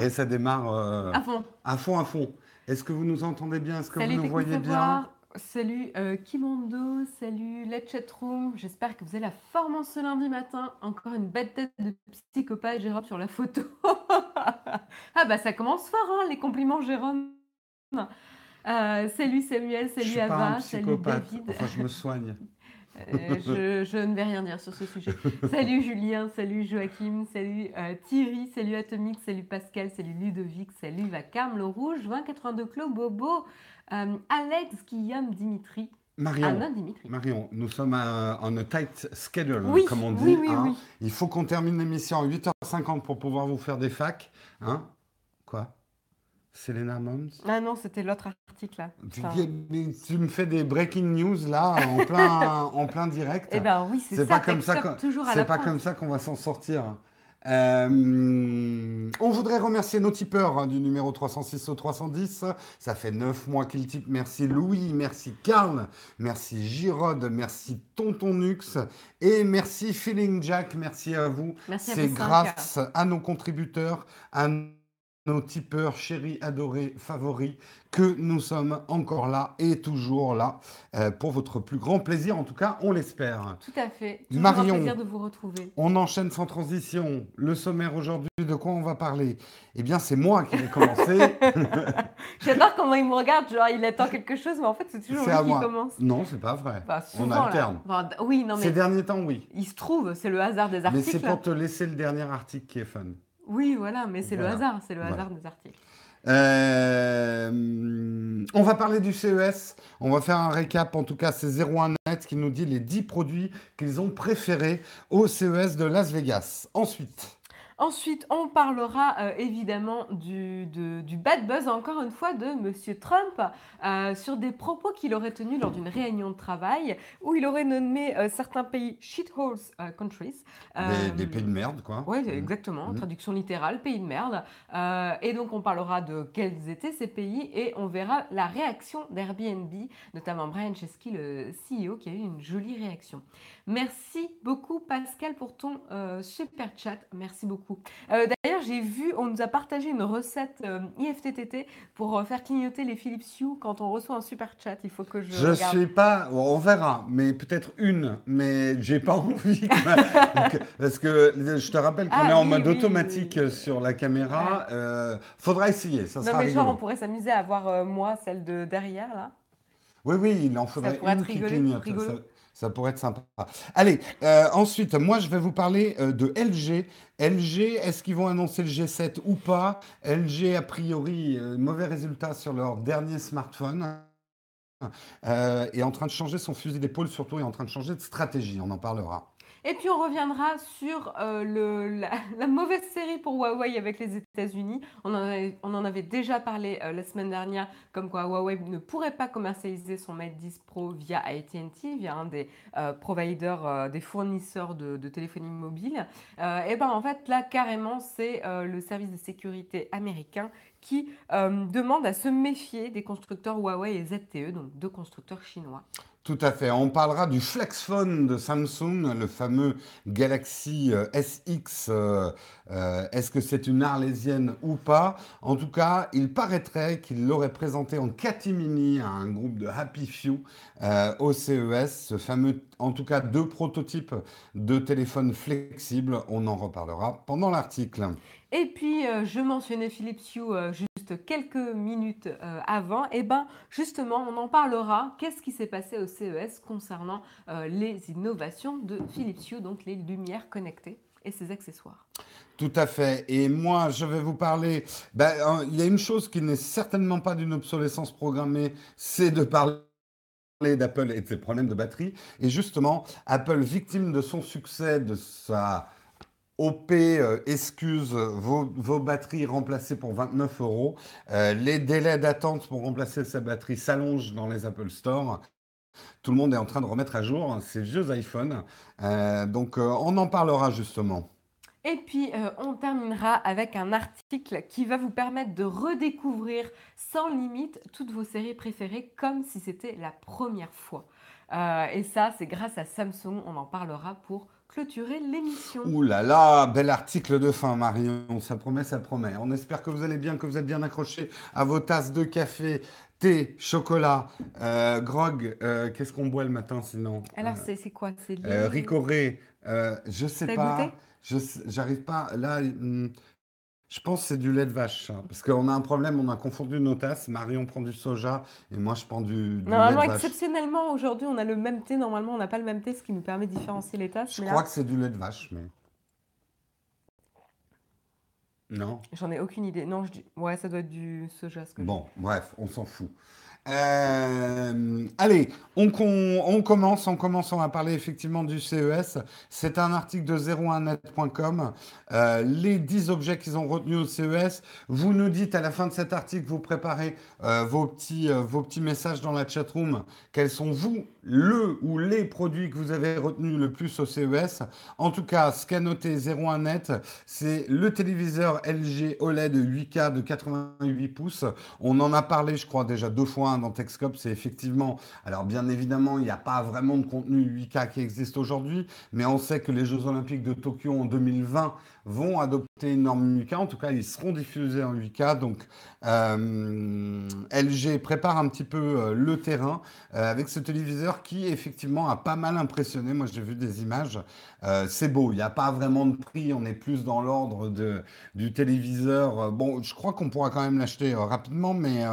Et ça démarre euh, À fond. à fond, à fond. Est-ce que vous nous entendez bien? Est-ce que Salut vous nous voyez bien? salut euh, Kimondo, salut Let's Chat Room. J'espère que vous avez la forme en ce lundi matin. Encore une belle tête de psychopathe, Jérôme, sur la photo. ah bah ça commence fort, hein, les compliments, Jérôme. Euh, salut Samuel, salut Ava, salut. David. Enfin, je me soigne. Euh, je, je ne vais rien dire sur ce sujet. Salut Julien, salut Joachim, salut euh, Thierry, salut Atomique, salut Pascal, salut Ludovic, salut Vacarme, le Rouge, 2082 Clos, Bobo, euh, Alex, Guillaume, Dimitri. Ah Marion, non, Dimitri. Marion, nous sommes on a tight schedule, Oui, comme on dit. oui, oui, hein. oui. Il faut qu'on termine l'émission à 8h50 pour pouvoir vous faire des facs. Hein Quoi? Selena Moms Ah non, c'était l'autre article là. tu, me fais des breaking news là en plein, en plein direct. Eh ben oui, c'est ça, pas comme ça Textor, qu'on- toujours à C'est la pas pointe. comme ça qu'on va s'en sortir. Euh, on voudrait remercier nos tipeurs hein, du numéro 306 au 310. Ça fait 9 mois qu'ils typent. Merci Louis, merci Karl, merci Girod, merci Tonton Nux et merci Feeling Jack. Merci à vous. Merci à C'est grâce à nos contributeurs, à nos tipeurs chéris, adorés, favoris, que nous sommes encore là et toujours là euh, pour votre plus grand plaisir. En tout cas, on l'espère. Tout à fait. Marion. un plaisir de vous retrouver. On enchaîne sans transition. Le sommaire aujourd'hui, de quoi on va parler? Eh bien, c'est moi qui vais commencer. J'adore comment il me regarde, genre il attend quelque chose, mais en fait c'est toujours lui à qui moi. commence. non, c'est pas vrai. Enfin, on souvent, alterne. Enfin, oui, non Ces mais derniers temps, oui. il se trouve, c'est le hasard des Mais articles. c'est pour te laisser le dernier article qui est fun. Oui, voilà, mais c'est Voilà. le hasard, c'est le Voilà. hasard des articles. Euh, on va parler du CES. On va faire un récap. En tout cas, c'est 01net qui nous dit les 10 produits qu'ils ont préférés au CES de Las Vegas. Ensuite, Ensuite, on parlera euh, évidemment du, de- du bad buzz, encore une fois, de Monsieur Trump euh, sur des propos qu'il aurait tenus lors d'une réunion de travail où il aurait nommé euh, certains pays shitholes countries. des, des pays de merde, quoi. Oui, Mhm. exactement, Mhm. traduction littérale, pays de merde. Et donc on parlera de quels étaient ces pays et on verra la réaction d'Airbnb, notamment Brian Chesky, le CEO, qui a eu une jolie réaction. Merci beaucoup Pascal pour ton super chat, merci beaucoup. Euh, D'ailleurs j'ai vu, on nous a partagé une recette euh, IFTTT pour euh, faire clignoter les Philips Hue quand on reçoit un super chat. Il faut que je, Je regarde. suis pas, on verra, mais peut-être une, mais j'ai pas envie. Donc, Parce que je te rappelle qu'on Ah, est en oui, mode oui, automatique oui. sur la caméra. euh, faudra essayer, ça Non sera mais genre on pourrait s'amuser à voir euh, moi celle de derrière là. Oui, oui, il en faudrait une qui clignote. rigolo. Ça, pourrait être sympa. Allez, euh, ensuite, moi, je vais vous parler euh, de LG. LG, est-ce qu'ils vont annoncer le G7 ou pas? LG, a priori, euh, mauvais résultat sur leur dernier smartphone. Est en train de changer son fusil d'épaule, surtout est en train de changer de stratégie. On en parlera. Et puis on reviendra sur euh, la, mauvaise série pour Huawei avec les États-Unis. On, en avait- déjà parlé euh, la semaine dernière, comme quoi Huawei ne pourrait pas commercialiser son Mate 10 Pro via AT&T, via un des euh, providers, des fournisseurs de, de téléphonie mobile. Et ben en fait là carrément c'est le service de sécurité américain qui demande à se méfier des constructeurs Huawei et ZTE, donc deux constructeurs chinois. Tout à fait. On parlera du Flexphone de Samsung, le fameux Galaxy euh, SX. euh, euh, Est-ce que c'est une arlésienne ou pas? En tout cas, il paraîtrait qu'il l'aurait présenté en catimini à un groupe de Happy Few au CES. Ce fameux, en tout cas, deux prototypes de téléphones flexibles. On en reparlera pendant l'article. Et puis, je mentionnais Philips Hue quelques minutes euh, avant. Et ben, justement, on en parlera. Qu'est-ce qui s'est passé au CES concernant euh, les innovations de Philips Hue, donc les lumières connectées et ses accessoires? Tout à fait. Et moi, je vais vous parler. Ben, il y a une chose qui n'est certainement pas d'une obsolescence programmée, c'est de parler d'Apple et de ses problèmes de batterie. Et justement, Apple, victime de son succès, de sa OP, euh, excuse, vos, batteries remplacées pour 29 euros, euh, les délais d'attente pour remplacer sa batterie s'allongent dans les Apple Store. Tout le monde est en train de remettre à jour ces vieux iPhones. Euh, donc, on en parlera justement. Et puis, on terminera avec un article qui va vous permettre de redécouvrir sans limite toutes vos séries préférées comme si c'était la première fois. Et ça, c'est grâce à Samsung. On en parlera pour clôturer l'émission. Ouh là là, bel article de fin, Marion. Ça promet, ça promet. On espère que vous allez bien, que vous êtes bien accrochés à vos tasses de café, thé, chocolat, euh, grog. euh, Qu'est-ce qu'on boit le matin sinon? Alors, c'est c'est quoi? C'est Euh. Ricoré, euh, je sais pas. goûté? Je sais- j'arrive pas. Là, hum, je pense que c'est du lait de vache. hein, parce qu'on a un problème, on a confondu nos tasses. Marion prend du soja et moi je prends du, du lait Normalement, de vache. exceptionnellement, aujourd'hui, on a le même thé. Normalement, on n'a pas le même thé, ce qui nous permet de différencier les tasses. Je Mais crois que c'est du lait de vache, mais. Non? j'en ai aucune idée. Non, je dis... Ouais, ça doit être du soja, ce que je. Bon, bref, on s'en fout. Euh, allez, on, commence, on commence, on va parler effectivement du CES. C'est un article de 01net.com. Euh, les 10 objets qu'ils ont retenus au CES. Vous nous dites à la fin de cet article, vous préparez euh, vos, petits, vos petits messages dans la chatroom. Quels sont vous, le ou les produits que vous avez retenus le plus au CES En tout cas, ce qu'a noté 01net, c'est le téléviseur LG OLED 8K de 88 pouces. On en a parlé, je crois, déjà deux fois hein, dans Techscope. C'est effectivement, alors bien évidemment, il n'y a pas vraiment de contenu 8K qui existe aujourd'hui, mais on sait que les Jeux Olympiques de Tokyo en 2020 vont adopter une norme 8K. En tout cas, ils seront diffusés en 8K. Donc, euh, LG prépare un petit peu euh, le terrain euh, avec ce téléviseur qui, effectivement, a pas mal impressionné. Moi, j'ai vu des images. C'est beau. Il n'y a pas vraiment de prix. On est plus dans l'ordre du téléviseur. Bon, je crois qu'on pourra quand même l'acheter rapidement, mais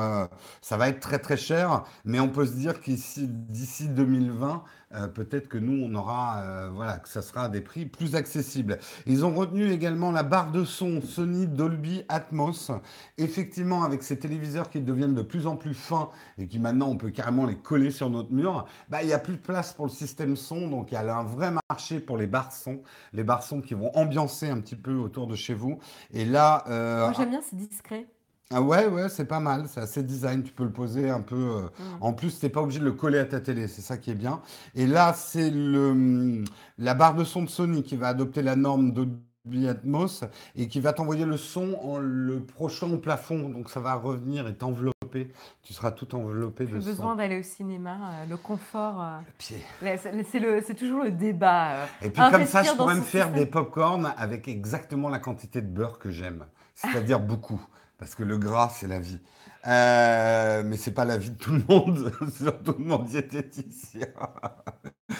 ça va être très très cher. Mais on peut se dire qu'ici, d'ici 2020, euh, peut-être que nous, on aura, euh, voilà, que ça sera à des prix plus accessibles. Ils ont retenu également la barre de son Sony Dolby Atmos. Effectivement, avec ces téléviseurs qui deviennent de plus en plus fins et qui maintenant on peut carrément les coller sur notre mur, bah, il n'y a plus de place pour le système son. Donc il y a un vrai marché pour les barres son, les barres son qui vont ambiancer un petit peu autour de chez vous. Et là, euh, Moi, j'aime bien, c'est discret. Ah ouais, ouais, c'est pas mal, c'est assez design, tu peux le poser un peu. euh, Mm. En plus, t'es pas obligé de le coller à ta télé, c'est ça qui est bien. Et là, c'est le la barre de son de Sony qui va adopter la norme Dolby Atmos et qui va t'envoyer le son en le prochant au plafond, donc ça va revenir et t'envelopper. Tu seras tout enveloppé de Plus son. besoin d'aller au cinéma. euh, le confort, euh, Le pied. là, c'est c'est le- c'est toujours le débat. euh. Et puis comme ça, Investir je dans pourrais me faire système. des pop-corn avec exactement la quantité de beurre que j'aime. C'est-à-dire beaucoup. Parce que le gras, c'est la vie. Euh, mais c'est pas la vie de tout le monde, surtout de mon diététicien.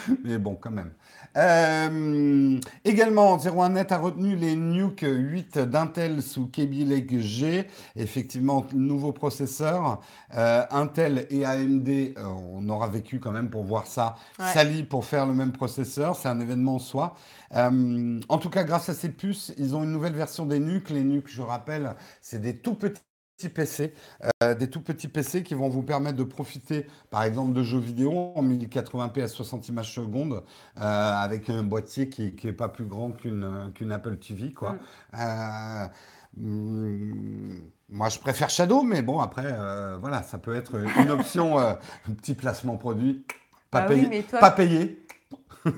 Mais bon, quand même. Euh, également, 01net a retenu les Nuke 8 d'Intel sous Kaby Lake G. Effectivement, nouveau processeur. Euh, Intel et AMD, euh, on aura vécu quand même pour voir ça, Ouais. pour faire le même processeur. C'est un événement en soi. Euh, en tout cas, grâce à ces puces, ils ont une nouvelle version des NUC. Les NUC, je rappelle, c'est des tout petits PC, euh, des tout petits PC qui vont vous permettre de profiter, par exemple, de jeux vidéo en 1080p à 60 images secondes, euh, avec un boîtier qui, qui est pas plus grand qu'une Apple TV, quoi. Mm. Euh, hum, moi, je préfère Shadow, mais bon, après, voilà, ça peut être une option, un petit placement produit, pas oui, payé, toi- pas payé.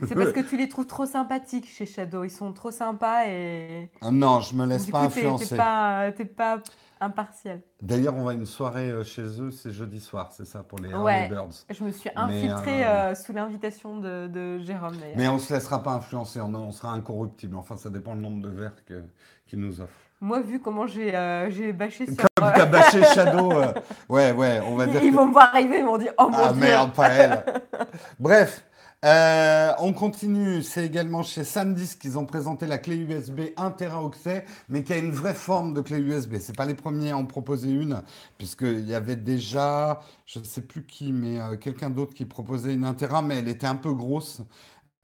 C'est parce que tu les trouves trop sympathiques chez Shadow. Ils sont trop sympas et Ah Non, je me laisse du pas coup, influencer. t'es pas, pas impartial. D'ailleurs, on va à une soirée euh, chez eux, c'est jeudi soir, c'est ça, pour les Ouais. Birds. Je me suis Mais, infiltrée euh, euh, sous l'invitation de, de Jérôme. Mais on se laissera pas influencer, on, on sera incorruptible. Enfin, ça dépend le nombre de verres qu'ils nous offrent. Moi, vu comment j'ai euh, j'ai bâché sur. Comme euh, t'as bâché Shadow, euh, ouais, ouais, on va dire ils que- vont me voir arriver, ils m'ont dit Oh mon Ah dieu merde, pas elle. Bref, euh, on continue. C'est également chez SanDisk qu'ils ont présenté la clé USB 1 Teraoctet, mais qui a une vraie forme de clé USB. C'est pas les premiers à en proposer une, puisqu'il y avait déjà, je ne sais plus qui, mais euh, quelqu'un d'autre qui proposait une 1 Tera, mais elle était un peu grosse.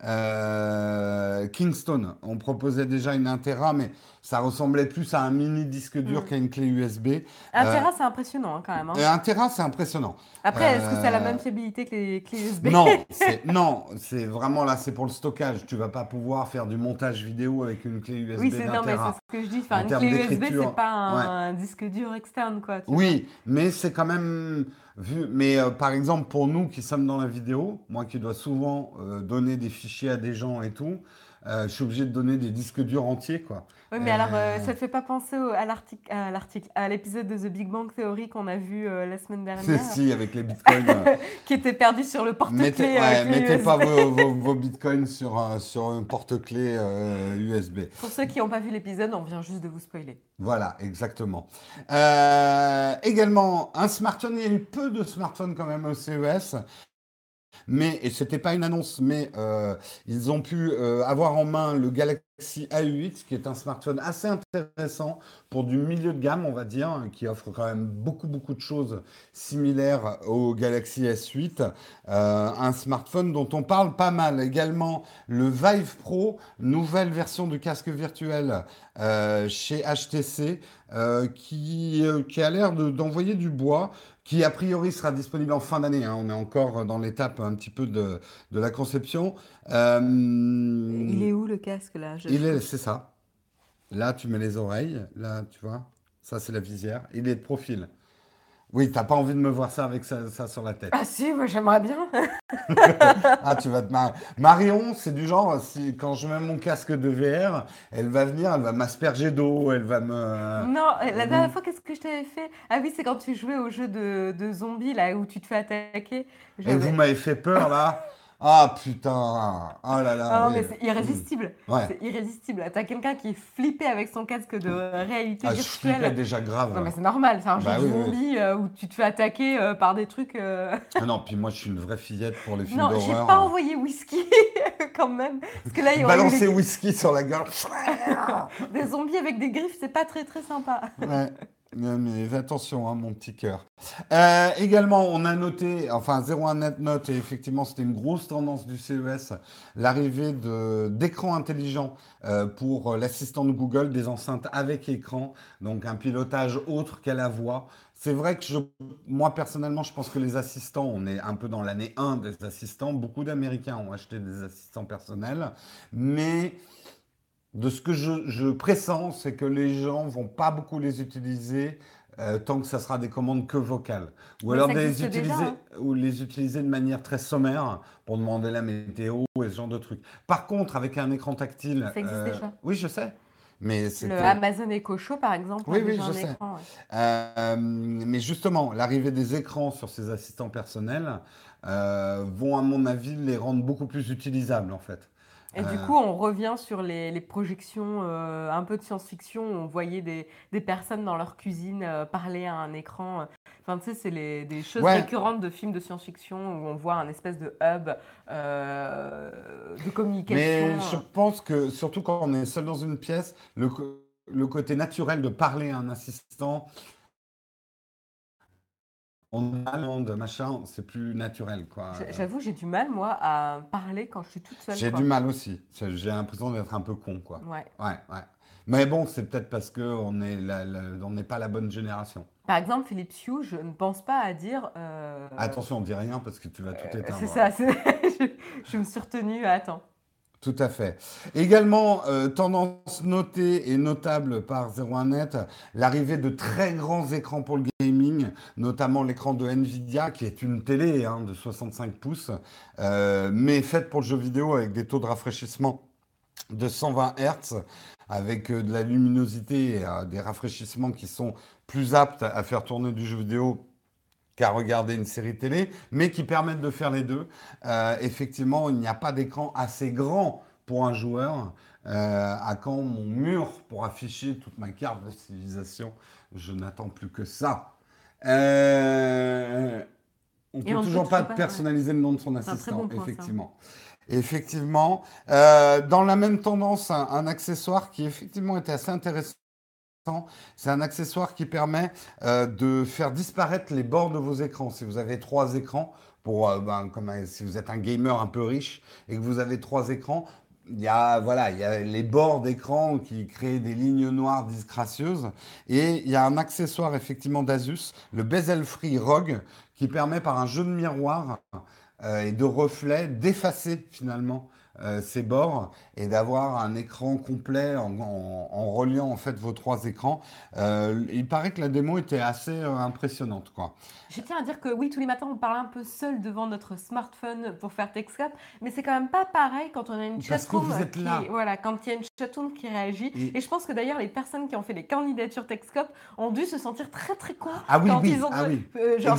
Euh, Kingston, on proposait déjà une 1 Tera, mais ça ressemblait plus à un mini disque dur Mm. qu'à une clé USB. Un Euh, Tera, c'est impressionnant hein, quand même. hein. Et 1 Tera, c'est impressionnant. Après, est-ce que ça a la euh, même fiabilité que les clés USB Non, c'est non, c'est vraiment là, c'est pour le stockage. Tu vas pas pouvoir faire du montage vidéo avec une clé USB Oui, c'est d'un non, mais c'est ce que je dis. Enfin, En une clé USB, c'est pas un, un disque dur externe, quoi. vois. Oui, mais c'est quand même vu. Mais euh, par exemple, pour nous qui sommes dans la vidéo, moi qui dois souvent euh, donner des fichiers à des gens et tout, euh, je suis obligé de donner des disques durs entiers, quoi. Oui, mais alors, euh, ça te fait pas penser à l'article, à l'article, à l'épisode de The Big Bang Theory qu'on a vu la semaine dernière, Si, avec les bitcoins. qui était perdu sur le porte-clés. Mettez, ouais, mettez pas vos, vos, bitcoins sur, sur un porte-clés USB. Pour ceux qui n'ont pas vu l'épisode, on vient juste de vous spoiler. Voilà, exactement. également, un smartphone, il y a eu peu de smartphones quand même au CES. Mais, et c'était pas une annonce, mais euh, ils ont pu euh, avoir en main le Galaxy A8, qui est un smartphone assez intéressant pour du milieu de gamme, on va dire, qui offre quand même beaucoup, beaucoup de choses similaires au Galaxy S8. Euh, un smartphone dont on parle pas mal. Également, le Vive Pro, nouvelle version du casque virtuel chez HTC, qui, qui a l'air d'envoyer du bois qui a priori sera disponible en fin d'année. Hein. On est encore dans l'étape un petit peu de la conception. Euh, il est où le casque là? Il est, c'est ça. Là, tu mets les oreilles. Là, tu vois. Ça, c'est la visière. Il est de profil. Oui, t'as pas envie de me voir ça avec ça, sur la tête. Ah si, moi j'aimerais bien. ah, tu vas te marier. Marion, c'est du genre, si, quand je mets mon casque de VR, elle va venir, elle va m'asperger d'eau, elle va me... Non, la dernière fois, qu'est-ce que je t'avais fait? Ah oui, c'est quand tu jouais au jeu de, de zombies, là, où tu te fais attaquer. Et vous m'avez fait peur, là Ah putain Oh là là ah, mais c'est irrésistible C'est irrésistible. T'as quelqu'un qui est flippé avec son casque de réalité ah, virtuelle. Je déjà grave. Non mais c'est normal, c'est un bah jeu de zombie euh, où tu te fais attaquer euh, par des trucs... Euh. Ah non, puis moi je suis une vraie fillette pour les films d'horreur. Non, j'ai pas envoyé whisky quand même. Parce que là, il Balancer whisky sur la gueule. des zombies avec des griffes, c'est pas très très sympa. Ouais. Mais attention, hein, mon petit cœur. Euh, également, on a noté, enfin 01 net note, et effectivement c'était une grosse tendance du CES, l'arrivée d'écrans intelligents euh, pour l'assistant de Google, des enceintes avec écran, donc un pilotage autre qu'à la voix. C'est vrai que je, moi personnellement, je pense que les assistants, on est un peu dans l'année 1 des assistants. Beaucoup d'Américains ont acheté des assistants personnels, mais de ce que je, pressens, c'est que les gens vont pas beaucoup les utiliser euh, tant que ça sera des commandes que vocales. Ou alors les utiliser, hein. ou les utiliser de manière très sommaire pour demander la météo et ce genre de trucs. Par contre, avec un écran tactile. Ça existe euh, déjà. Oui, je sais. Mais le Amazon Echo Show, par exemple. Oui, oui, je sais. Euh, mais justement, l'arrivée des écrans sur ces assistants personnels vont, à mon avis, les rendre beaucoup plus utilisables, en fait. Et du coup, on revient sur les, projections euh, un peu de science-fiction. On voyait des, des, personnes dans leur cuisine euh, parler à un écran. Enfin, tu sais, c'est des choses récurrentes de films de science-fiction où on voit un espèce de hub euh, de communication. Mais je pense que, surtout quand on est seul dans une pièce, le, le côté naturel de parler à un assistant, on de machin, c'est plus naturel, quoi. J'avoue, j'ai du mal, moi, à parler quand je suis toute seule. J'ai du mal aussi. J'ai l'impression d'être un peu con, quoi. Ouais. Ouais, ouais. Mais bon, c'est peut-être parce qu'on n'est pas la bonne génération. Par exemple, Philippe Hugh, je ne pense pas à dire. Euh, Attention, on dit rien parce que tu vas tout euh, éteindre. C'est ça, je, je, me suis retenue. Attends. Tout à fait. Également, euh, tendance notée et notable par 01net, l'arrivée de très grands écrans pour le gaming, notamment l'écran de Nvidia, qui est une télé hein, de 65 pouces, euh, mais faite pour le jeu vidéo avec des taux de rafraîchissement de 120 Hz, avec euh, de la luminosité et des rafraîchissements qui sont plus aptes à faire tourner du jeu vidéo qu'à regarder une série télé, mais qui permettent de faire les deux. Euh, effectivement, il n'y a pas d'écran assez grand pour un joueur. Euh, à quand mon mur pour afficher toute ma carte de civilisation Je n'attends plus que ça. Euh, on ne peut toujours pas, personnaliser le nom de son assistant, effectivement. Effectivement. dans la même tendance, un, accessoire qui effectivement était assez intéressant c'est un accessoire qui permet euh, de faire disparaître les bords de vos écrans. Si vous avez trois écrans, pour, euh, ben, comme, si vous êtes un gamer un peu riche et que vous avez trois écrans, il y a, voilà, les bords d'écran qui créent des lignes noires disgracieuses. Et il y a un accessoire effectivement d'Asus, le Bezel Free Rogue, qui permet par un jeu de miroir euh, et de reflets d'effacer finalement euh, ses bords et d'avoir un écran complet en, reliant en fait vos trois écrans. Euh, il paraît que la démo était assez impressionnante, quoi. Je tiens à dire que oui, tous les matins, on parle un peu seul devant notre smartphone pour faire Texcap, mais c'est quand même pas pareil quand on a une Parce que chatroom vous êtes qui, là. voilà, quand il y a une chatroom qui réagit. Et- Et je pense que d'ailleurs, les personnes qui ont fait les candidatures Texcap ont dû se sentir très très cons Ah oui, quand oui, ils ont ah oui. euh, genre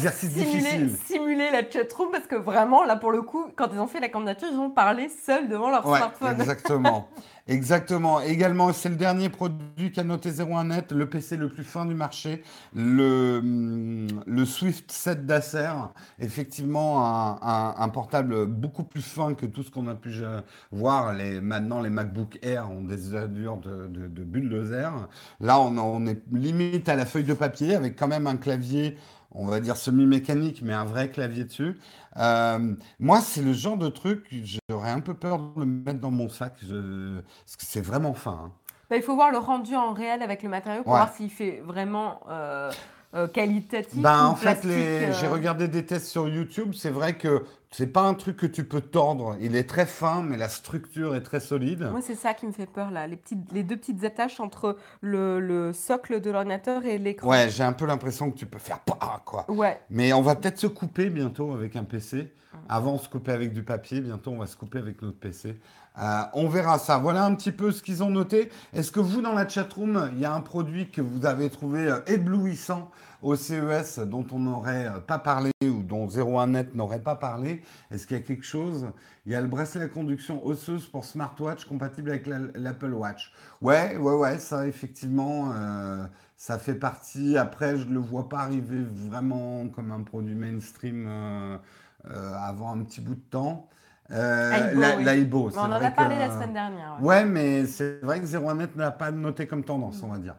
simulé la chatroom parce que vraiment, là pour le coup, quand ils ont fait la candidature, ils ont parlé seuls devant leur Ouais, smartphone. exactement. Exactement. Également, c'est le dernier produit qu'a noté 01net, le PC le plus fin du marché, le, hum, Swift 7 d'Acer. Effectivement, un, portable beaucoup plus fin que tout ce qu'on a pu euh, voir. Maintenant, les MacBook Air ont des allures de, de, bulldozer. Là, on est limite à la feuille de papier avec quand même un clavier, on va dire semi-mécanique, mais un vrai clavier dessus. Euh, moi, c'est le genre de truc, j'aurais un peu peur de le mettre dans mon sac, je- parce que c'est vraiment fin. hein. Bah, il faut voir le rendu en réel avec le matériau pour Ouais. voir s'il fait vraiment euh, euh, qualitatif Ben, ou en fait, les... euh. j'ai regardé des tests sur YouTube, c'est vrai que c'est pas un truc que tu peux tordre. Il est très fin, mais la structure est très solide. Moi, c'est ça qui me fait peur, là. Les, petites, les deux petites attaches entre le, le socle de l'ordinateur et l'écran. Ouais, j'ai un peu l'impression que tu peux faire pas, quoi. Ouais. Mais on va peut-être se couper bientôt avec un PC. Avant, on se coupait avec du papier. Bientôt, on va se couper avec notre PC. Euh, on verra ça. Voilà un petit peu ce qu'ils ont noté. Est-ce que vous, dans la chatroom, il y a un produit que vous avez trouvé euh, éblouissant au CES dont on n'aurait pas parlé ou dont 01net n'aurait pas parlé Est-ce qu'il y a quelque chose? Il y a le bracelet à conduction osseuse pour smartwatch compatible avec la- l'Apple Watch. Ouais, ouais, ouais, ça, effectivement, euh, ça fait partie. Après, je ne le vois pas arriver vraiment comme un produit mainstream euh, euh, avant un petit bout de temps. Euh, Aibo, la- oui. c'est on en a parlé que- la semaine dernière. ouais. Ouais, mais c'est vrai que 01net n'a pas noté comme tendance, on va dire.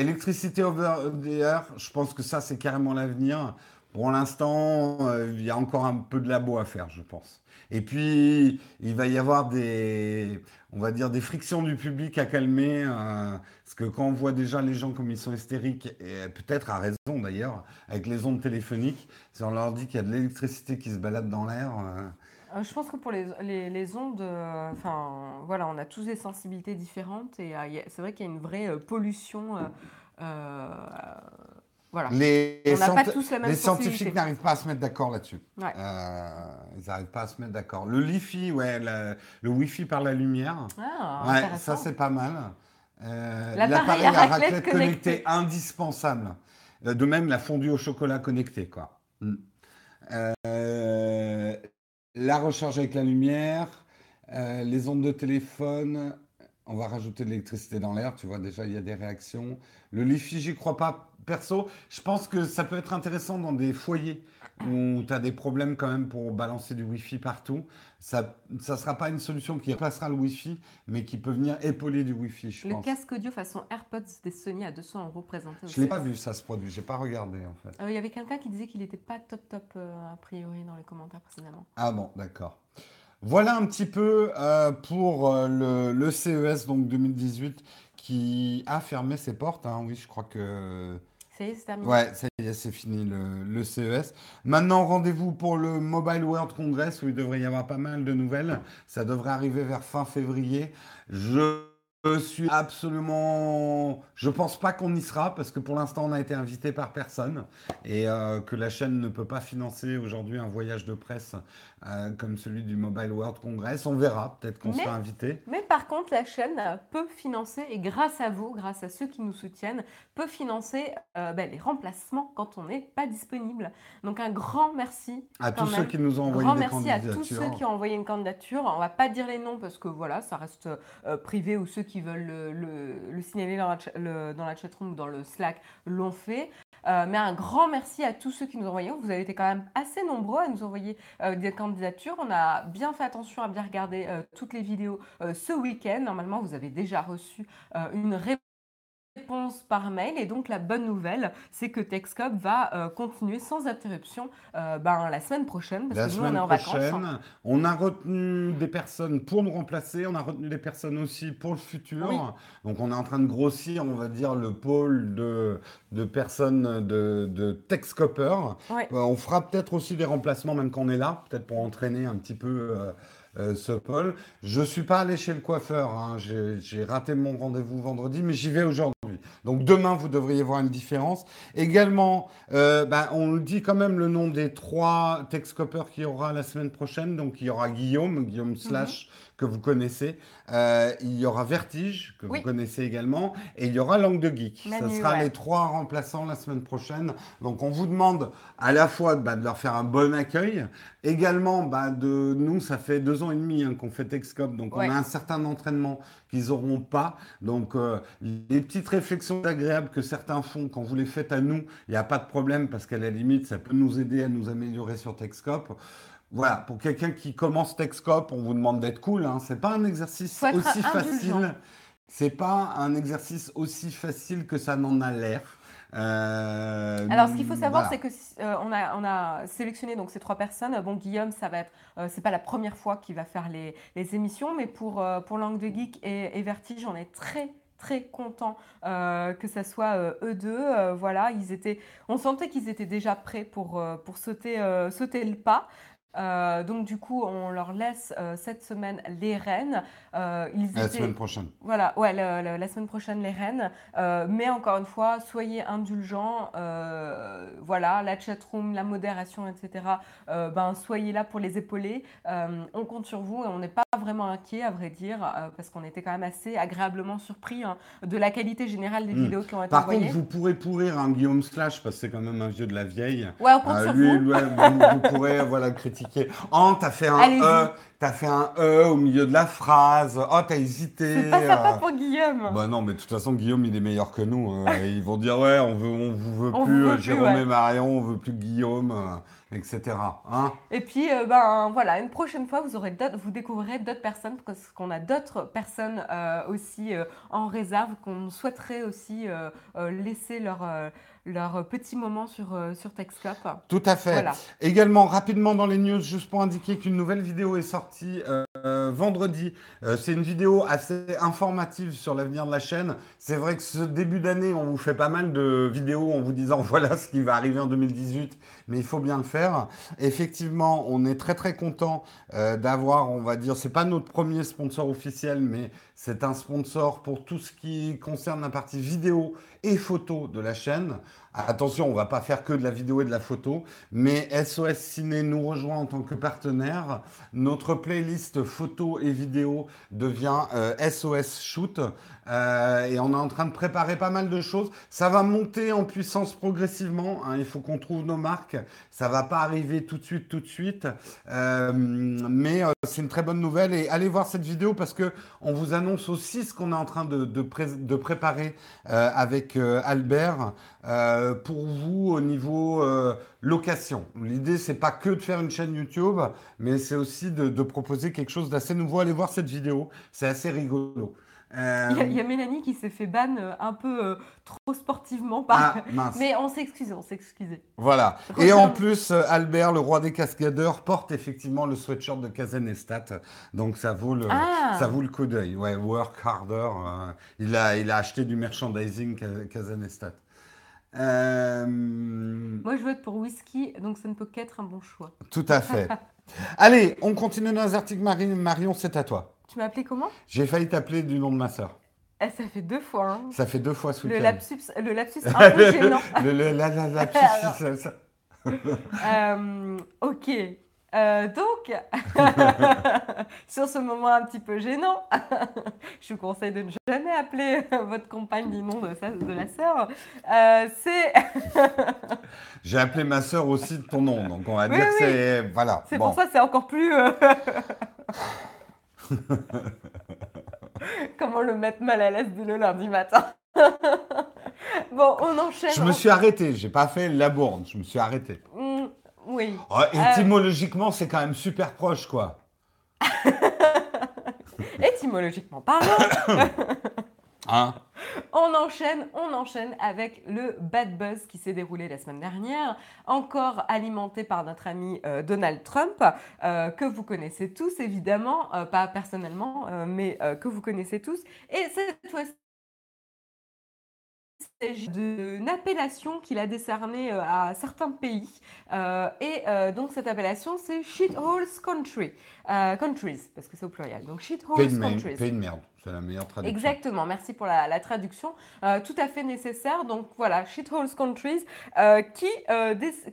Électricité over the je pense que ça, c'est carrément l'avenir. Pour l'instant, euh, il y a encore un peu de labo à faire, je pense. Et puis, il va y avoir des, on va dire, des frictions du public à calmer. euh, parce que quand on voit déjà les gens comme ils sont hystériques, et peut-être à raison d'ailleurs, avec les ondes téléphoniques, si on leur dit qu'il y a de l'électricité qui se balade dans l'air, euh, je pense que pour les, les, les ondes, euh, enfin, voilà, on a tous des sensibilités différentes et euh, c'est vrai qu'il y a une vraie pollution. voilà. les, On n'a pas tous la même les scientifiques n'arrivent pas à se mettre d'accord là-dessus. Ouais. Ils n'arrivent pas à se mettre d'accord. Le Li-Fi, ouais, le Wi-Fi par la lumière. Ah, ouais, ça c'est pas mal. L'appareil à raclette connecté. indispensable. De même, la fondue au chocolat connectée, quoi. Mm. Euh, la recharge avec la lumière, euh, les ondes de téléphone. On va rajouter de l'électricité dans l'air, tu vois, déjà il y a des réactions. Le Li-Fi, j'y crois pas. Perso, je pense que ça peut être intéressant dans des foyers où tu as des problèmes quand même pour balancer du Wi-Fi partout. Ça ne sera pas une solution qui remplacera le Wi-Fi, mais qui peut venir épauler du Wi-Fi, je Le pense. casque audio façon AirPods des Sony à 200 euros présenté Je ne l'ai pas vu ça, ce produit. J'ai pas regardé en fait. Euh, Il y avait quelqu'un qui disait qu'il n'était pas top top euh, a priori dans les commentaires précédemment. Ah bon, d'accord. Voilà un petit peu euh, pour euh, le, le CES donc 2018 qui a fermé ses portes. hein. Oui, je crois que c'est terminé. Ouais, ça y est, c'est fini le, le CES. Maintenant, rendez-vous pour le Mobile World Congress où il devrait y avoir pas mal de nouvelles. Ça devrait arriver vers fin février. Je suis absolument. Je pense pas qu'on y sera parce que pour l'instant, on a été invité par personne et euh, que la chaîne ne peut pas financer aujourd'hui un voyage de presse euh, comme celui du Mobile World Congress. On verra. Peut-être qu'on sera invité. Mais par contre, la chaîne euh, peut financer, et grâce à vous, grâce à ceux qui nous soutiennent, peut financer euh, ben, les remplacements quand on n'est pas disponible. Donc un grand merci. À tous ceux qui nous ont envoyé Grand des merci à tous ceux qui ont envoyé une candidature. On va pas dire les noms parce que voilà, ça reste euh, privé ou ceux qui veulent le, le- le signaler dans la, le- dans la chatroom ou dans le Slack l'ont fait. Euh, mais un grand merci à tous ceux qui nous envoyé. Vous avez été quand même assez nombreux à nous envoyer euh, des candidatures. On a bien fait attention à bien regarder euh, toutes les vidéos ce week-end. Normalement, vous avez déjà reçu une réponse par mail et donc la bonne nouvelle c'est que Texcop va euh, continuer sans interruption euh, ben, la semaine prochaine parce La que nous on est en vacances. hein. on a retenu des personnes pour nous remplacer, on a retenu des personnes aussi pour le futur. Oui. Donc on est en train de grossir, on va dire, le pôle de, de personnes de, de. Ouais. Euh, on fera peut-être aussi des remplacements même quand on est là, peut-être pour entraîner un petit peu euh, ce Paul. Je suis pas allé chez le coiffeur, hein. j'ai raté mon rendez-vous vendredi, mais j'y vais aujourd'hui. Donc demain, vous devriez voir une différence. Également, euh, ben, on nous dit quand même le nom des trois Texcopers qu'il y aura la semaine prochaine. Donc il y aura Guillaume, Guillaume Mhm. Slash, que vous connaissez. Euh, il y aura Vertige, que vous connaissez également. Et il y aura Langue de Geek. Ce Manu, sera ouais. les trois remplaçants la semaine prochaine. Donc on vous demande à la fois bah, de leur faire un bon accueil, également bah, de nous, ça fait deux ans et demi hein, qu'on fait Texcop, donc on a un certain entraînement qu'ils n'auront pas. Donc euh, les petites réflexions agréables que certains font quand vous les faites à nous, il n'y a pas de problème parce qu'à la limite, ça peut nous aider à nous améliorer sur Texcop. Voilà, pour quelqu'un qui commence Texcop, on vous demande d'être cool. Hein. C'est pas un exercice aussi facile. C'est pas un exercice aussi facile que ça n'en a l'air. Euh, Alors, ce qu'il faut savoir, c'est que euh, on a, on a sélectionné donc ces trois personnes. Bon, Guillaume, ça va être, euh, c'est pas la première fois qu'il va faire les, les émissions, mais pour pour Langue de Geek et, et Vertige, on est très très content euh, que ça soit euh, eux deux. Euh, voilà, ils étaient, on sentait qu'ils étaient déjà prêts pour pour sauter sauter le pas. Euh, donc du coup, on leur laisse euh, cette semaine les rênes. Euh, ils La semaine prochaine. voilà, ouais, le- le- la semaine prochaine, les reines. Euh, mais encore une fois, soyez indulgents. voilà, la chatroom, la modération, etc. ben, soyez là pour les épauler. On compte sur vous et on n'est pas vraiment inquiet, à vrai dire, parce qu'on était quand même assez agréablement surpris hein, de la qualité générale des Hmm. vidéos qui ont été Par contre, envoyées. vous pourrez pourrir un Guillaume Slash parce que c'est quand même un vieux de la vieille. Ouais, on compte sur lui, vous. lui, vous, vous pourrez voilà, critiquer. Oh, t'as fait un. E, t'as fait un E au milieu de la phrase. Oh, t'as hésité. C'est pas sympa euh. pour Guillaume. Bah non, mais de toute façon, Guillaume, il est meilleur que nous. hein. Ils vont dire, ouais, on veut, on vous veut On plus vous veut plus, Jérôme ouais. et Marion, on veut plus Guillaume, etc. Hein Et puis, euh, ben voilà, une prochaine fois, vous aurez d'autres- vous découvrirez d'autres personnes, parce qu'on a d'autres personnes euh, aussi euh, en réserve qu'on souhaiterait aussi laisser leur, leur petit moment sur, euh, sur Texcop. Tout à fait. Voilà. Également, rapidement dans les news, juste pour indiquer qu'une nouvelle vidéo est sortie euh, euh, vendredi. Euh, c'est une vidéo assez informative sur l'avenir de la chaîne. C'est vrai que ce début d'année, on vous fait pas mal de vidéos en vous disant voilà ce qui va arriver en 2018, mais il faut bien le faire. Effectivement, on est très très content euh, d'avoir, on va dire, c'est pas notre premier sponsor officiel, mais c'est un sponsor pour tout ce qui concerne la partie vidéo et photo de la chaîne. Attention, on va pas faire que de la vidéo et de la photo, mais SOS Ciné nous rejoint en tant que partenaire. Notre playlist photo et vidéo devient euh, SOS Shoot euh, et on est en train de préparer pas mal de choses. Ça va monter en puissance progressivement. hein, il faut qu'on trouve nos marques. Ça va pas arriver tout de suite, tout de suite, Euh, mais euh, c'est une très bonne nouvelle. Et allez voir cette vidéo parce que on vous annonce aussi ce qu'on est en train de, de pré- de préparer avec Albert pour vous au niveau location. L'idée, c'est pas que de faire une chaîne YouTube, mais c'est aussi de proposer quelque chose d'assez nouveau. Allez voir cette vidéo, c'est assez rigolo. Euh, Il y, a- il y a Mélanie qui s'est fait ban euh, un peu euh, trop sportivement. Par... ah, mince. Mais on s'est excusé, on. Voilà. Et en plus, Albert, le roi des cascadeurs, porte effectivement le sweatshirt de Kazanestat. Donc ça vaut le, Ah ça vaut le coup d'œil. Ouais, work harder. euh, il, a, il a acheté du merchandising Kaz- Kazanestat. Euh, Moi, je vote pour whisky, donc ça ne peut qu'être un bon choix. tout à fait. Allez, on continue dans les articles. Marion, c'est à toi. Tu m'as appelé comment? J'ai failli t'appeler du nom de ma sœur. Eh, Ça fait deux fois. hein. Ça fait deux fois ce Le lapsus, le lapsus un peu gênant. Le- le- la, la, la- Alors. ça- ça- Euh, ok. Euh, donc, sur ce moment un petit peu gênant, je vous conseille de ne jamais appeler votre compagne du nom de, sa- de la sœur. Euh, c'est J'ai appelé ma sœur aussi de ton nom, donc on va Oui, dire que c'est voilà. c'est bon. pour ça que c'est encore plus. Euh, Comment le mettre mal à l'aise dès le lundi matin Bon, on enchaîne. Je me suis arrêté, j'ai pas fait la bourde, je me suis arrêté. Mm, oui. Oh, étymologiquement, c'est quand même super proche, quoi. Étymologiquement parlant, Hein? On enchaîne, on enchaîne avec le bad buzz qui s'est déroulé la semaine dernière, encore alimenté par notre ami euh, Donald Trump, euh, que vous connaissez tous évidemment, euh, pas personnellement, mais que vous connaissez tous. Et cette fois-ci, s'agit d'une appellation qu'il a décernée à certains pays. Euh, et euh, donc cette appellation, c'est Shitholes Country. countries, parce que c'est au pluriel. Donc Shitholes Countries. Pays de merde. C'est la meilleure traduction. Exactement, merci pour la, traduction. tout à fait nécessaire. Donc voilà, shitholes countries, qui,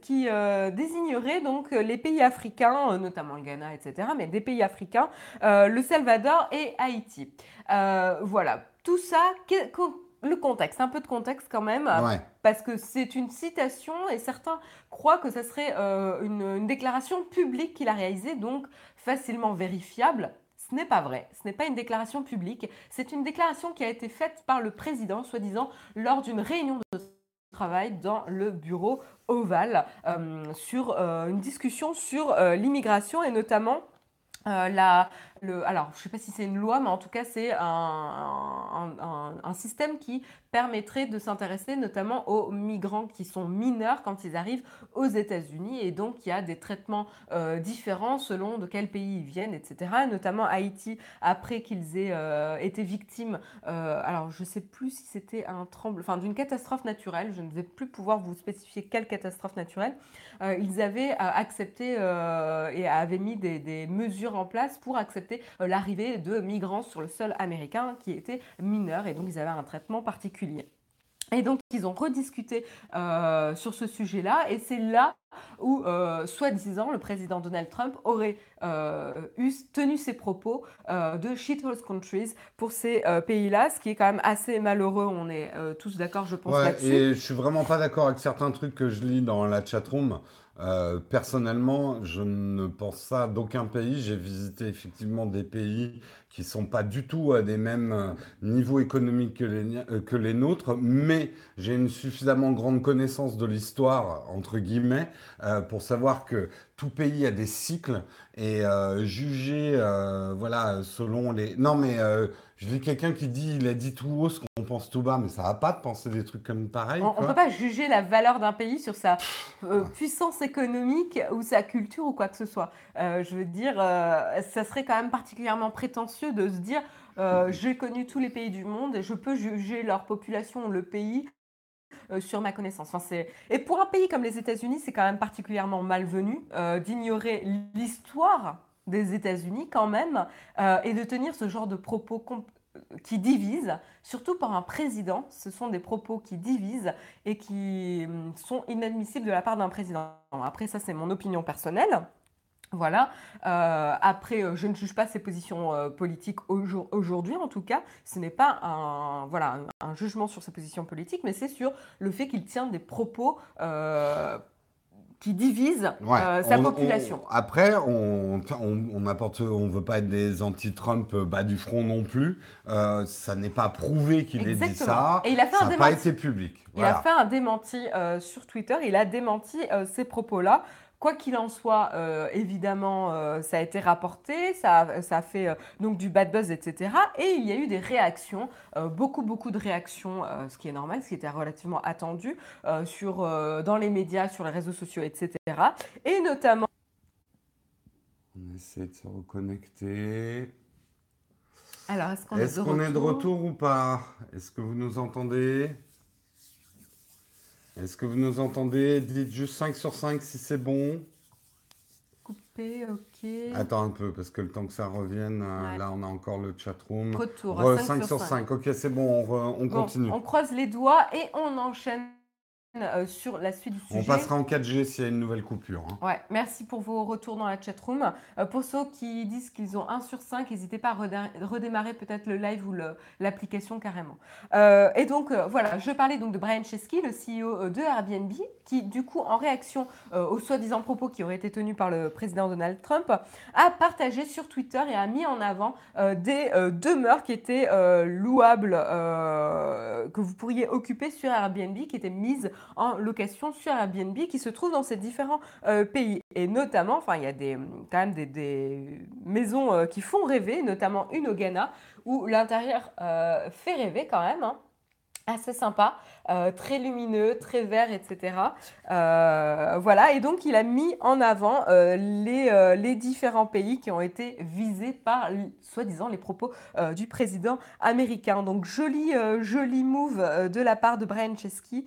qui désignerait donc les pays africains, notamment le Ghana, etc., mais des pays africains, le Salvador et Haïti. voilà, tout ça, le contexte, un peu de contexte quand même, parce que c'est une citation et certains croient que ce serait euh, une, déclaration publique qu'il a réalisée, donc facilement vérifiable. Ce n'est pas vrai, ce n'est pas une déclaration publique, c'est une déclaration qui a été faite par le président, soi-disant, lors d'une réunion de travail dans le bureau ovale euh, sur euh, une discussion sur l'immigration et notamment la, alors, je ne sais pas si c'est une loi, mais en tout cas, c'est un, système qui permettrait de s'intéresser notamment aux migrants qui sont mineurs quand ils arrivent aux États-Unis. Et donc, il y a des traitements euh, différents selon de quel pays ils viennent, etc. Notamment Haïti, après qu'ils aient euh, été victimes, euh, alors je ne sais plus si c'était un tremble, enfin d'une catastrophe naturelle, je ne vais plus pouvoir vous spécifier quelle catastrophe naturelle, ils avaient accepté et avaient mis des mesures en place pour accepter euh, l'arrivée de migrants sur le sol américain qui étaient mineurs et donc ils avaient un traitement particulier. Et donc, ils ont rediscuté euh, sur ce sujet-là, et c'est là où, euh, soi-disant, le président Donald Trump aurait eu, tenu ses propos de shitholes countries pour ces pays-là, ce qui est quand même assez malheureux. On est tous d'accord, je pense, là-dessus. Et je suis vraiment pas d'accord avec certains trucs que je lis dans la chatroom. Euh, personnellement, je ne pense ça d'aucun pays. J'ai visité effectivement des pays qui sont pas du tout à des mêmes euh, niveaux économiques que les, euh, que les nôtres, mais j'ai une suffisamment grande connaissance de l'histoire, entre guillemets, pour savoir que tout pays a des cycles et juger, voilà, selon les... Non, mais je lis quelqu'un qui dit, il a dit tout haut ce pense tout bas, mais ça va pas de penser des trucs comme pareil. On ne peut pas juger la valeur d'un pays sur sa euh, puissance économique ou sa culture ou quoi que ce soit. Euh, je veux dire, euh, ça serait quand même particulièrement prétentieux de se dire, j'ai connu tous les pays du monde et je peux juger leur population, le pays, sur ma connaissance. Enfin, et pour un pays comme les États-Unis, c'est quand même particulièrement malvenu d'ignorer l'histoire des États-Unis quand même, euh, et de tenir ce genre de propos qui divisent, surtout par un président. Ce sont des propos qui divisent et qui hum, sont inadmissibles de la part d'un président. Après, ça, c'est mon opinion personnelle. Voilà. Euh, après, euh, je ne juge pas ses positions politiques aujourd'hui, en tout cas. Ce n'est pas un, voilà, un, jugement sur ses positions politiques, mais c'est sur le fait qu'il tient des propos qui divise euh, sa population. après, on apporte, on veut pas être des anti-Trump euh, bas du front non plus. Euh, ça n'est pas prouvé qu'il ait dit ça. Et il a fait ça n'a pas été public. Il a fait un démenti sur Twitter. Il a démenti ces propos-là. Quoi qu'il en soit, euh, évidemment, euh, ça a été rapporté, ça, ça a fait euh, donc du bad buzz, etc. Et il y a eu des réactions, beaucoup, beaucoup de réactions, ce qui est normal, ce qui était relativement attendu sur, dans les médias, sur les réseaux sociaux, etc. Et notamment... On essaie de se reconnecter. Alors, est-ce qu'on est, est, est, de retour ou pas? Est-ce que vous nous entendez? Est-ce que vous nous entendez? Dites juste 5 sur 5 si c'est bon. Coupé, ok. Attends un peu, parce que le temps que ça revienne, euh, là on a encore le chat room. Retour. 5, sur 5. Ok, c'est bon, on, continue. On croise les doigts et on enchaîne sur la suite du sujet. On passera en 4G s'il y a une nouvelle coupure. Hein. Ouais, merci pour vos retours dans la chatroom. Euh, pour ceux qui disent qu'ils ont 1 sur 5, n'hésitez pas à redémarrer peut-être le live ou l'application carrément. Euh, et donc voilà, je parlais donc de Brian Chesky, le CEO de Airbnb, qui du coup en réaction aux soi-disant propos qui auraient été tenus par le président Donald Trump, a partagé sur Twitter et a mis en avant des demeures qui étaient louables, que vous pourriez occuper sur Airbnb, qui étaient mises en location sur Airbnb qui se trouvent dans ces différents euh, pays. Et notamment, il y a des, quand même des, maisons euh, qui font rêver, notamment une au Ghana, où l'intérieur euh, fait rêver quand même. Hein. Assez sympa, euh, très lumineux, très vert, etc. Euh, voilà, et donc il a mis en avant euh, les, les, différents pays qui ont été visés par, soi-disant, les propos du président américain. Donc joli, joli move de la part de Brian Chesky,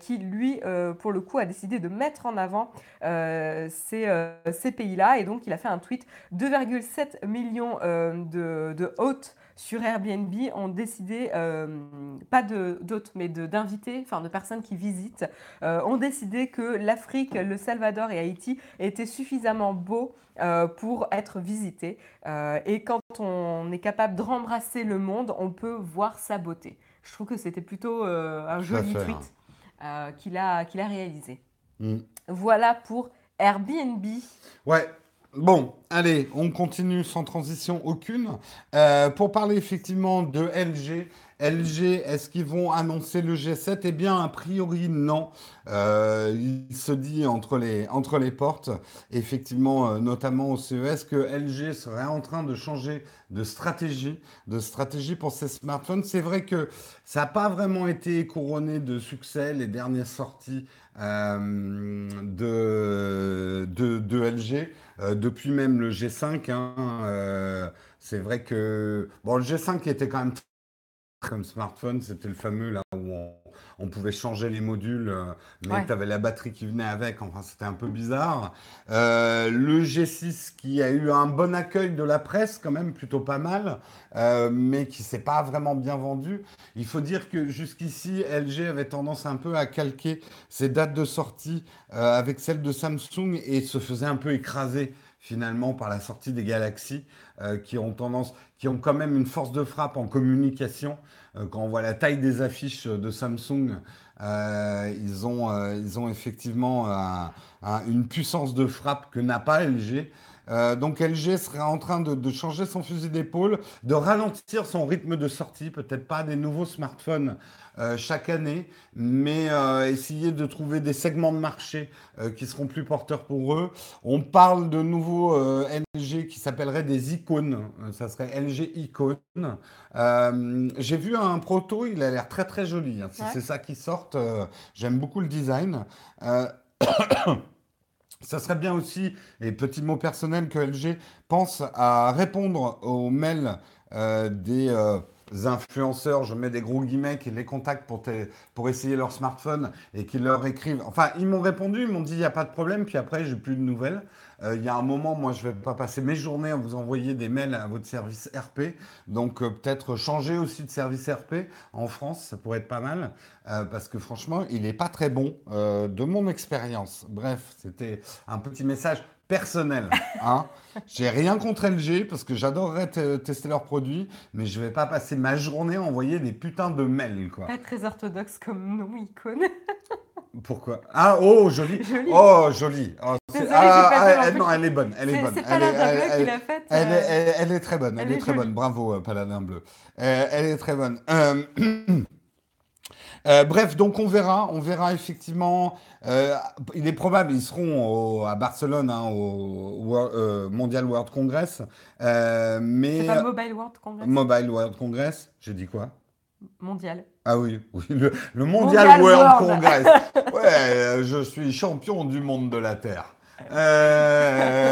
qui lui, pour le coup, a décidé de mettre en avant ces, ces pays-là. Et donc il a fait un tweet, 2,7 millions de, de hôtes sur Airbnb ont décidé, euh, pas d'hôtes, mais d'invités, enfin de personnes qui visitent, euh, ont décidé que l'Afrique, le Salvador et Haïti étaient suffisamment beaux euh, pour être visités. et quand on est capable de rembrasser le monde, on peut voir sa beauté. Je trouve que c'était plutôt un joli tweet qu'il a, qu'il a réalisé. Mm. Voilà pour Airbnb. Ouais, Bon, allez, on continue sans transition aucune. Euh, pour parler effectivement de LG, LG, est-ce qu'ils vont annoncer le G7 Eh bien, a priori, non. Euh, il se dit entre les, portes, effectivement, euh, notamment au CES, que LG serait en train de changer de stratégie, de stratégie pour ses smartphones. C'est vrai que ça n'a pas vraiment été couronné de succès, les dernières sorties de LG. Euh, depuis même le G5. Hein, euh, c'est vrai que bon, le G5 était quand même comme smartphone, c'était le fameux là où on, pouvait changer les modules, euh, mais tu avais la batterie qui venait avec. Enfin, c'était un peu bizarre. le G6 qui a eu un bon accueil de la presse, quand même plutôt pas mal, mais qui s'est pas vraiment bien vendu. Il faut dire que jusqu'ici, LG avait tendance un peu à calquer ses dates de sortie avec celles de Samsung et se faisait un peu écraser finalement par la sortie des galaxies euh, qui ont tendance, qui ont quand même une force de frappe en communication. Euh, quand on voit la taille des affiches de Samsung, euh, ils, ont, ils ont effectivement une puissance de frappe que n'a pas LG. Donc LG serait en train de, de changer son fusil d'épaule, de ralentir son rythme de sortie, peut-être pas des nouveaux smartphones euh, chaque année, mais euh, essayer de trouver des segments de marché euh, qui seront plus porteurs pour eux. On parle de nouveaux LG qui s'appelleraient des icônes. ça serait LG Icône. J'ai vu un proto, il a l'air très très joli. Hein. Si c'est ça qui sort, j'aime beaucoup le design. Ça serait bien aussi, et petit mot personnel, que LG pense à répondre aux mails des influenceurs, je mets des gros guillemets, qui les contactent pour, pour essayer leur smartphone et qui leur écrivent. Enfin, ils m'ont répondu, ils m'ont dit il n'y a pas de problème, puis après, j'ai plus de nouvelles. Euh, il y a un moment, moi, je ne vais pas passer mes journées à vous envoyer des mails à votre service RP. Donc, euh, peut-être changer aussi de service RP en France, ça pourrait être pas mal. Euh, parce que franchement, il n'est pas très bon de mon expérience. Bref, c'était un petit message personnel. Hein. J'ai rien contre LG parce que j'adorerais tester leurs produits, mais je vais pas passer ma journée à envoyer des putains de mails. Quoi. Pas très orthodoxe comme nos icônes. Pourquoi? Ah, oh, joli. Oh, joli. Oh, ah, ah elle, non, elle est bonne. Elle est, bonne. C'est Paladin elle, Bleu qui l'a faite. Elle, euh. elle, est très bonne. Elle, est, très bonne. Bravo, euh, Paladin Bleu. Euh, elle est très bonne. bref, donc on verra. On verra effectivement. il est probable, ils seront à Barcelone, hein, au Mondial World Congress. mais... C'est pas Mobile World Congress? Mobile World Congress. J'ai dit quoi? Mondial. Ah oui, oui le, Mondial, World, Congress. ouais, euh, je suis champion du monde de la Terre. Euh,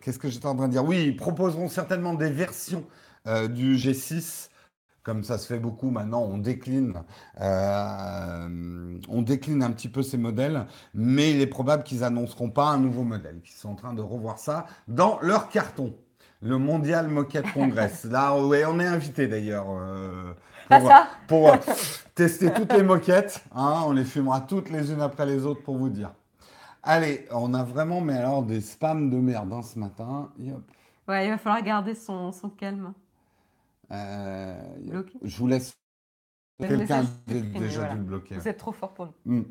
qu'est-ce que j'étais en train de dire? Oui, ils proposeront certainement des versions euh, du G6 comme ça se fait beaucoup maintenant, on décline, on décline un petit peu ces modèles, mais il est probable qu'ils annonceront pas un nouveau modèle, qu'ils sont en train de revoir ça dans leur carton le Mondial Moquette Congress. Là, ouais, on est invité d'ailleurs euh, pour, tester toutes les moquettes. Hein. on les fumera toutes les unes après les autres pour vous dire. Allez, on a vraiment, mais alors, des spams de merde hein, ce matin. Ouais, il va falloir garder son, calme. Euh, je vous laisse. Quelqu'un a déjà dû le bloquer. Vous êtes trop fort pour nous. Hmm.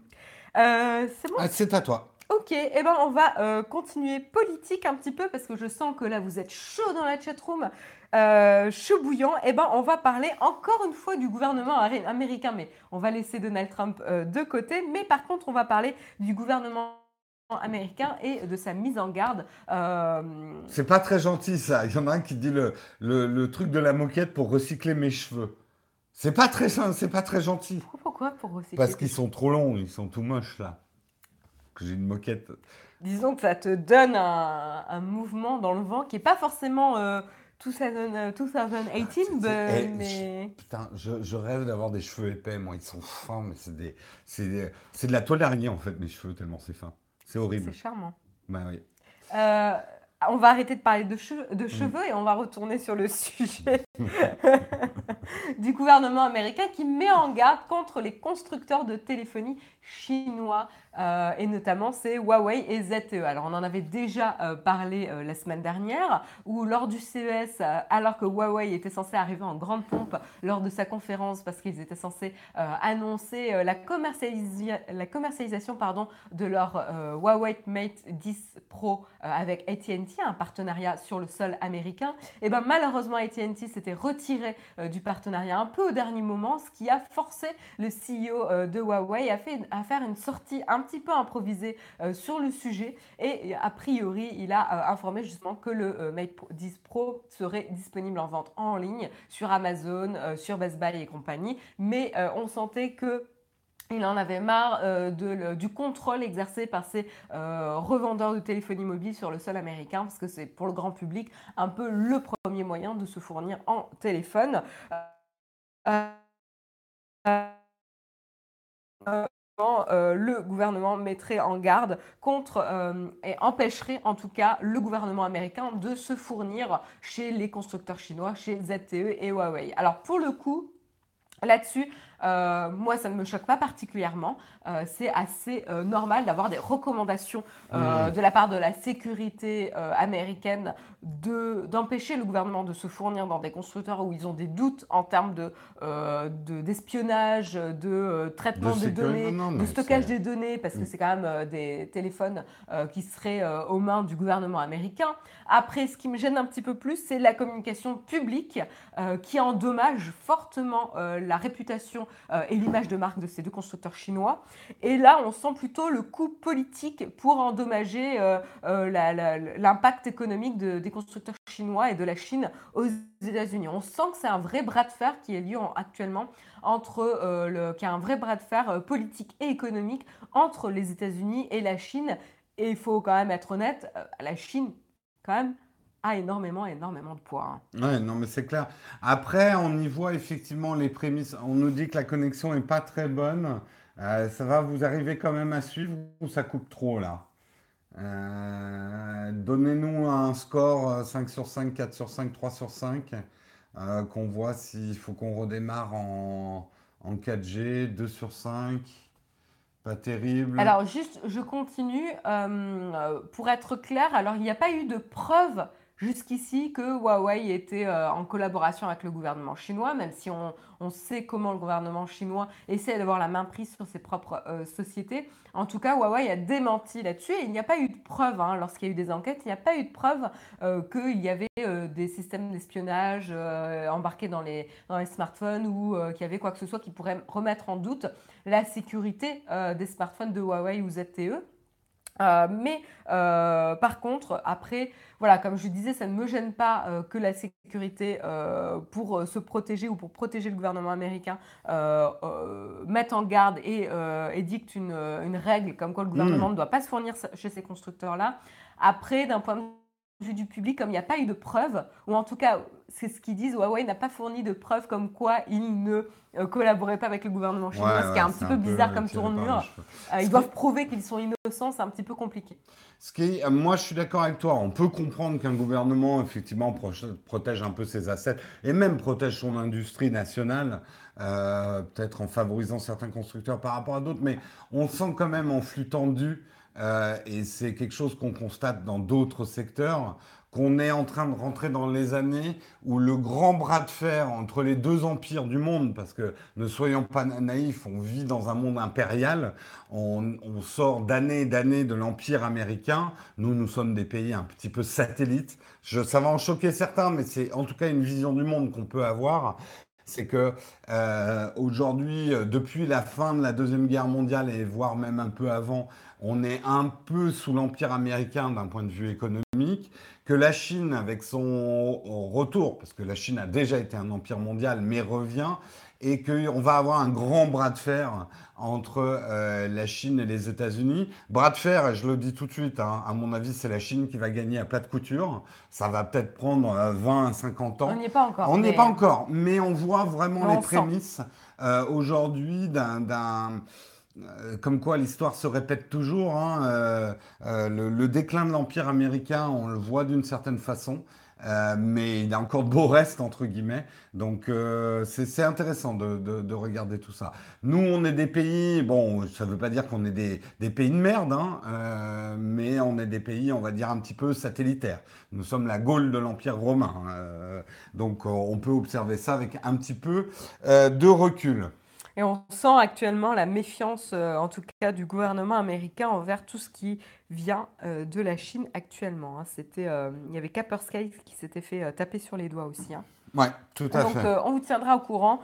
Euh, c'est bon. Ah, c'est à toi. Ok, et eh ben on va euh, continuer politique un petit peu parce que je sens que là vous êtes chaud dans la chatroom, euh, chaud bouillant. Et eh ben on va parler encore une fois du gouvernement américain, mais on va laisser Donald Trump euh, de côté. Mais par contre, on va parler du gouvernement américain et de sa mise en garde. C'est pas très gentil ça. Il y en a un qui dit le, le, le truc de la moquette pour recycler mes cheveux. C'est pas très, c'est pas très gentil. Pourquoi pour recycler Parce qu'ils sont trop longs, ils sont tout moches là. Que J'ai une moquette. Disons que ça te donne un, un mouvement dans le vent qui est pas forcément euh, 2000, 2018, ben, Eh, mais Putain, je, je rêve d'avoir des cheveux épais, moi, ils sont fins, mais c'est des, de la toile d'araignée en fait, mes cheveux, tellement c'est fin. C'est horrible. c'est charmant. Bah oui. Euh, on va arrêter de parler de, Mm. de cheveux et on va retourner sur le sujet du gouvernement américain qui met en garde contre les constructeurs de téléphonie chinois euh, et notamment c'est Huawei et ZTE. Alors on en avait déjà euh, parlé euh, la semaine dernière où lors du CES, alors que Huawei était censé arriver en grande pompe lors de sa conférence parce qu'ils étaient censés annoncer la, commercialisa- la commercialisation pardon, de leur Huawei Mate 10 Pro avec AT&T, un partenariat sur le sol américain, et ben malheureusement AT&T s'était retiré du partenariat un peu au dernier moment, ce qui a forcé le CEO euh, de Huawei à, à faire une sortie un petit peu improvisée euh, sur le sujet. Et a priori il a euh, informé justement que le euh, Mate Pro- 10 Pro serait disponible en vente en ligne sur Amazon, euh, sur Best Buy et compagnie, mais euh, on sentait que il en avait marre euh, du contrôle exercé par ces euh, revendeurs de téléphonie mobile sur le sol américain, parce que c'est pour le grand public un peu le premier moyen de se fournir en téléphone. Euh, le gouvernement mettrait en garde contre et empêcherait en tout cas le gouvernement américain de se fournir chez les constructeurs chinois, chez ZTE et Huawei. Alors pour le coup, Là-dessus, euh, moi, ça ne me choque pas particulièrement. Euh, c'est assez euh, normal d'avoir des recommandations Mmh. de la part de la sécurité américaine de- d'empêcher le gouvernement de se fournir dans des constructeurs où ils ont des doutes en termes de, euh, de- d'espionnage, de, euh, traitement De données, non, de stockage des données, parce que Mm. c'est quand même des téléphones qui seraient aux mains du gouvernement américain. Après, ce qui me gêne un petit peu plus, c'est la communication publique qui endommage fortement la réputation euh, et l'image de marque de ces deux constructeurs chinois. Et là, on sent plutôt le coup politique pour endommager euh, euh, l'impact économique de- des constructeurs chinois et de la Chine aux États-Unis. On sent que c'est un vrai bras de fer qui est lieu en- actuellement entre euh, le, qu'il y a un vrai bras de fer politique et économique entre les États-Unis et la Chine. Et il faut quand même être honnête, la Chine, quand même, a énormément, énormément de poids. hein. Ouais, non, mais c'est clair. Après, on y voit effectivement les prémices. On nous dit que la connexion est pas très bonne. Euh, ça va, vous arrivez quand même à suivre ou ça coupe trop là? Euh, donnez-nous un score euh, 5 sur 5, 4 sur 5, 3 sur 5, euh, qu'on voit s'il faut qu'on redémarre en, en 4G, 2 sur 5, pas terrible. Alors juste, je continue. euh, euh, pour être clair, alors il n'y a pas eu de preuve jusqu'ici que Huawei était euh, en collaboration avec le gouvernement chinois, même si on, sait comment le gouvernement chinois essaie d'avoir la main prise sur ses propres euh, sociétés. En tout cas, Huawei a démenti là-dessus et il n'y a pas eu de preuve, hein, lorsqu'il y a eu des enquêtes, il n'y a pas eu de preuve euh, qu'il y avait des systèmes d'espionnage embarqués dans les, dans les smartphones ou qu'il y avait quoi que ce soit qui pourrait remettre en doute la sécurité des smartphones de Huawei ou ZTE. Euh, mais euh, par contre, après, voilà, comme je disais, ça ne me gêne pas euh, que la sécurité, pour se protéger ou pour protéger le gouvernement américain, mette en garde et, et dicte une, une règle comme quoi le gouvernement ne doit pas se fournir chez ces constructeurs-là. Après, d'un point de vue du public, comme il n'y a pas eu de preuves, ou en tout cas, c'est ce qu'ils disent, Huawei n'a pas fourni de preuves comme quoi il ne euh, collaborait pas avec le gouvernement chinois, Ouais, ce qui est un petit peu bizarre comme par les tournure. Euh, ils doivent prouver qu'ils sont innocents, c'est un petit peu compliqué. Ce qui est- euh, moi, je suis d'accord avec toi. On peut comprendre qu'un gouvernement, effectivement, protège un peu ses assets et même protège son industrie nationale, euh, peut-être en favorisant certains constructeurs par rapport à d'autres. Mais on sent quand même en flux tendu, euh, et c'est quelque chose qu'on constate dans d'autres secteurs, qu'on est en train de rentrer dans les années où le grand bras de fer entre les deux empires du monde, parce que ne soyons pas naïfs, on vit dans un monde impérial, on, sort d'années et d'années de l'empire américain, nous, nous sommes des pays un petit peu satellites. Ça va en choquer certains, mais c'est en tout cas une vision du monde qu'on peut avoir. C'est que euh, aujourd'hui, euh, depuis la fin de la Deuxième Guerre mondiale et voire même un peu avant, on est un peu sous l'empire américain d'un point de vue économique, que la Chine, avec son retour, parce que la Chine a déjà été un empire mondial, mais revient, et qu'on va avoir un grand bras de fer entre euh, la Chine et les États-Unis. Bras de fer, et je le dis tout de suite, hein, à mon avis, c'est la Chine qui va gagner à plat de couture. Ça va peut-être prendre 20 à 50 ans. On n'y est pas encore. On n'y est mais- pas encore, mais on voit vraiment les sent. prémices euh, aujourd'hui d'un, euh, comme quoi l'histoire se répète toujours. hein, euh, euh, le, déclin de l'empire américain, on le voit d'une certaine façon. euh, mais il a encore de beaux restes, entre guillemets. Donc, euh, c'est intéressant de, de- de regarder tout ça. Nous, on est des pays, bon, ça ne veut pas dire qu'on est des, pays de merde, hein, euh, mais on est des pays, on va dire, un petit peu satellitaires. Nous sommes la Gaule de l'Empire romain. euh, donc, euh, on peut observer ça avec un petit peu euh, de recul. Et on sent actuellement la méfiance, euh, en tout cas du gouvernement américain, envers tout ce qui vient euh, de la Chine actuellement. hein. C'était, euh, il y avait Kaspersky qui s'était fait taper sur les doigts aussi. hein. Ouais, tout à Donc, fait. euh, on vous tiendra au courant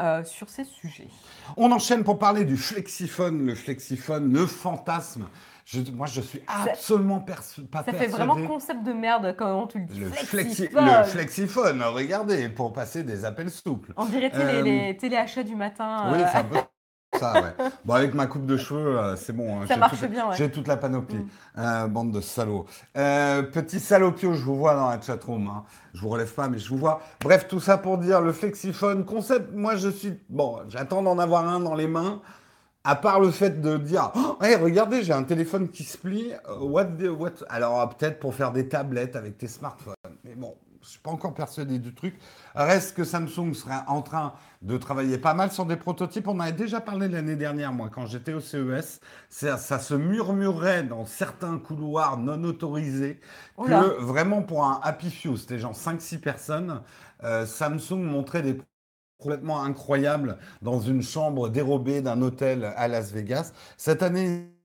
euh, sur ces sujets. On enchaîne pour parler du flexiphone, le flexiphone, le fantasme. Je- moi, je suis absolument persu- pas Ça fait vraiment concept de merde quand on te le dit. le, flexi- Flexiphone. le flexiphone, regardez, pour passer des appels souples. On dirait télé, Euh, les téléachats du matin. Oui, euh, c'est un peu ça, ouais. Bon, avec ma coupe de cheveux, euh, c'est bon. hein, Ça j'ai marche toute- bien, ouais. J'ai toute la panoplie. Mm. Euh, bande de salauds. Euh, petit salopio, je vous vois dans la chatroom. Hein. Je vous relève pas, mais je vous vois. Bref, tout ça pour dire le flexiphone, concept, moi je suis... Bon, j'attends d'en avoir un dans les mains. À part le fait de dire, oh, hey, regardez, j'ai un téléphone qui se plie. What the- what... Alors peut-être pour faire des tablettes avec tes smartphones. Mais bon, je suis pas encore persuadé du truc. Reste que Samsung serait en train de travailler pas mal sur des prototypes. On en avait déjà parlé l'année dernière, moi, quand j'étais au CES. Ça, ça se murmurait dans certains couloirs non autorisés que vraiment pour un Happy Few, c'était genre 5-6 personnes, euh, Samsung montrait des complètement incroyables dans une chambre dérobée d'un hôtel à Las Vegas. Cette année,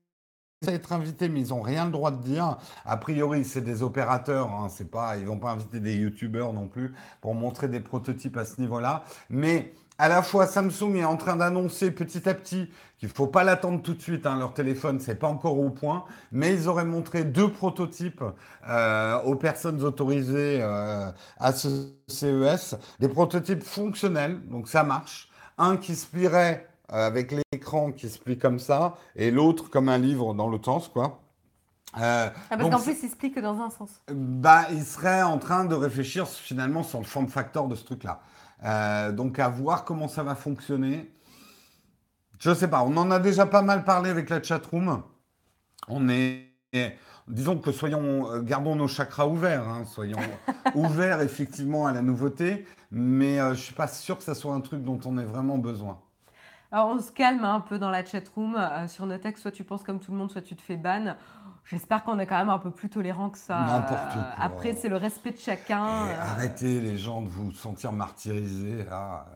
vont être invités, mais ils n'ont rien le droit de dire. A priori, c'est des opérateurs, hein, c'est pas, ils vont pas inviter des youtubeurs non plus pour montrer des prototypes à ce niveau-là. Mais à la fois, Samsung est en train d'annoncer petit à petit qu'il faut pas l'attendre tout de suite. hein, leur téléphone, c'est pas encore au point, mais ils auraient montré deux prototypes euh, aux personnes autorisées euh, à ce CES, des prototypes fonctionnels, donc ça marche. Un qui se plierait avec l'écran qui se plie comme ça, et l'autre comme un livre dans l'autre sens, quoi. Euh, Ah, parce qu'en plus, il se plie que dans un sens. bah, il serait en train de réfléchir finalement sur le form factor de ce truc-là. Euh, donc à voir comment ça va fonctionner. Je sais pas, on en a déjà pas mal parlé avec la chatroom. On est, disons que soyons, euh, gardons nos chakras ouverts, hein, soyons ouverts effectivement à la nouveauté, mais euh, je suis pas sûr que ça soit un truc dont on ait vraiment besoin. Alors, on se calme un peu dans la chatroom. Euh, sur nos textes, soit tu penses comme tout le monde, soit tu te fais ban. J'espère qu'on est quand même un peu plus tolérant que ça. N'importe Euh, quoi. Après, c'est le respect de chacun. Et arrêtez les gens de vous sentir martyrisés. là.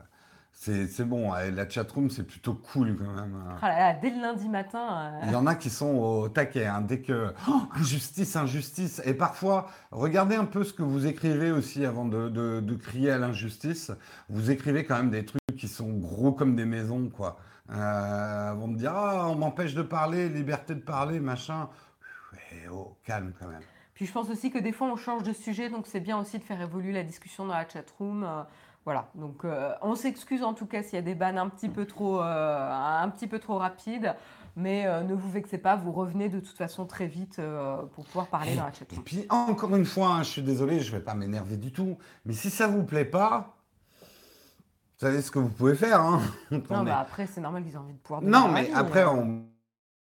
C'est bon, euh, la chatroom c'est plutôt cool quand même. hein. ah là là, dès le lundi matin. euh, Il y en a qui sont au taquet, hein, dès que Oh, injustice, injustice. Et parfois, regardez un peu ce que vous écrivez aussi avant de, de- de crier à l'injustice. Vous écrivez quand même des trucs qui sont gros comme des maisons, quoi. Euh, avant de dire ah, on m'empêche de parler, liberté de parler, machin. Et oh, calme quand même. Puis je pense aussi que des fois, on change de sujet, donc c'est bien aussi de faire évoluer la discussion dans la chatroom. euh, voilà, donc euh, on s'excuse en tout cas s'il y a des bannes un petit peu trop, euh, un petit peu trop rapides, mais euh, ne vous vexez pas, vous revenez de toute façon très vite pour pouvoir parler dans la Et chatroom. puis encore une fois, hein, je suis désolé, je vais pas m'énerver du tout, mais si ça vous plaît pas, vous savez ce que vous pouvez faire. Hein. Non, Attendez. bah après, c'est normal qu'ils aient envie de pouvoir donner Non, leur mais avis, après, euh. on...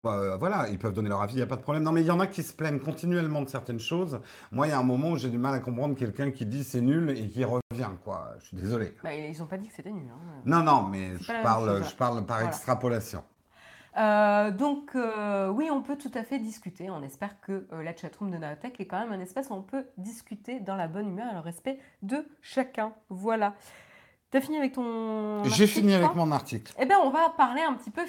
bah, voilà, ils peuvent donner leur avis, il n'y a pas de problème. Non, mais il y en a qui se plaignent continuellement de certaines choses. Moi, il y a un moment où j'ai du mal à comprendre quelqu'un qui dit c'est nul et qui revient, quoi. Je suis désolé. Bah, ils n'ont pas dit que c'était nul. hein. Non, non, mais je parle, chose. je parle par Voilà. extrapolation. Euh, donc, euh, oui, on peut tout à fait discuter. On espère que euh, la chatroom de Naotech est quand même un espace où on peut discuter dans la bonne humeur et le respect de chacun. Voilà. Fini avec ton. J'ai fini avec mon article. Eh bien, on va parler un petit peu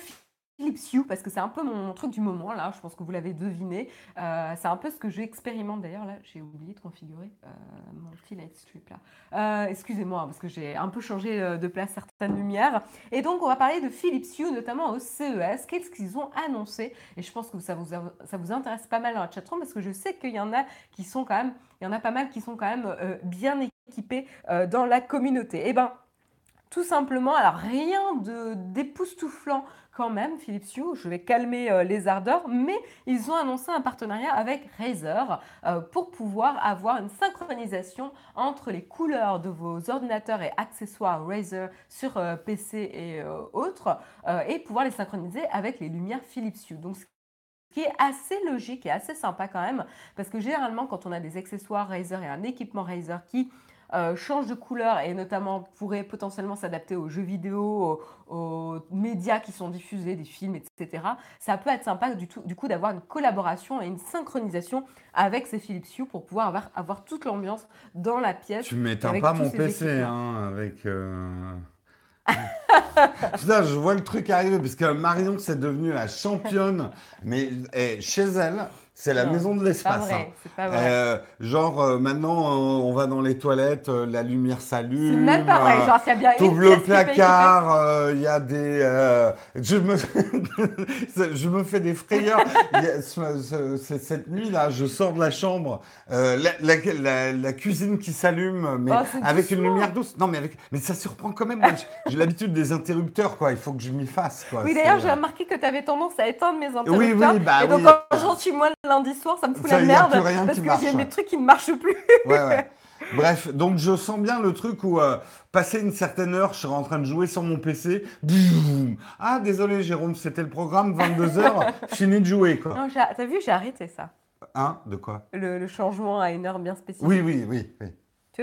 Philips Hue parce que c'est un peu mon truc du moment là. Je pense que vous l'avez deviné. Euh, c'est un peu ce que j'expérimente d'ailleurs là. J'ai oublié de configurer euh, mon petit light strip là. Euh, Excusez-moi parce que j'ai un peu changé de place certaines lumières. Et donc, on va parler de Philips Hue, notamment au CES. Qu'est-ce qu'ils ont annoncé? Et je pense que ça vous, ça vous intéresse pas mal dans la chatroom parce que je sais qu'il y en a qui sont quand même, il y en a pas mal qui sont quand même bien équipés dans la communauté. Eh ben, tout simplement. Alors rien de d'époustouflant quand même, Philips Hue, je vais calmer euh, les ardeurs, mais ils ont annoncé un partenariat avec Razer euh, pour pouvoir avoir une synchronisation entre les couleurs de vos ordinateurs et accessoires Razer sur euh, PC et autres, et pouvoir les synchroniser avec les lumières Philips Hue. Donc, ce qui est assez logique et assez sympa quand même, parce que généralement, quand on a des accessoires Razer et un équipement Razer qui euh, change de couleur et notamment pourrait potentiellement s'adapter aux jeux vidéo, aux, médias qui sont diffusés, des films, etc. Ça peut être sympa du, tout, du coup d'avoir une collaboration et une synchronisation avec ces Philips Hue pour pouvoir avoir, avoir toute l'ambiance dans la pièce. Tu m'éteins pas mon PC hein, avec. Euh... Putain, je vois le truc arriver parce que Marion, c'est devenu la championne, mais eh, chez elle, c'est la maison de l'espace. Hein. Euh, genre, euh, maintenant, euh, on va dans les toilettes, la lumière s'allume. C'est même pas vrai. Genre, s'il y a bien le placard, il y a des. je, me... je me fais des frayeurs. cette nuit-là, je sors de la chambre, la, la, cuisine qui s'allume, mais oh, avec une lumière douce. Non, mais, avec... mais ça surprend quand même. J'ai l'habitude des interrupteurs, quoi. Il faut que je m'y fasse. Quoi. Oui, d'ailleurs, j'ai remarqué que tu avais tendance à éteindre mes interrupteurs. Oui, oui, bah. Et donc, quand j'en suis moins lundi soir, ça me fout la merde parce que j'ai mes trucs qui ne marchent plus. ouais, ouais. Bref, donc je sens bien le truc où euh, passer une certaine heure, je serai en train de jouer sur mon PC. ah, désolé Jérôme, c'était le programme 22h, fini de jouer quoi. Non, t'as vu, j'ai arrêté ça. Hein? De quoi? Le, le, changement à une heure bien spécifique. Oui, oui, oui. oui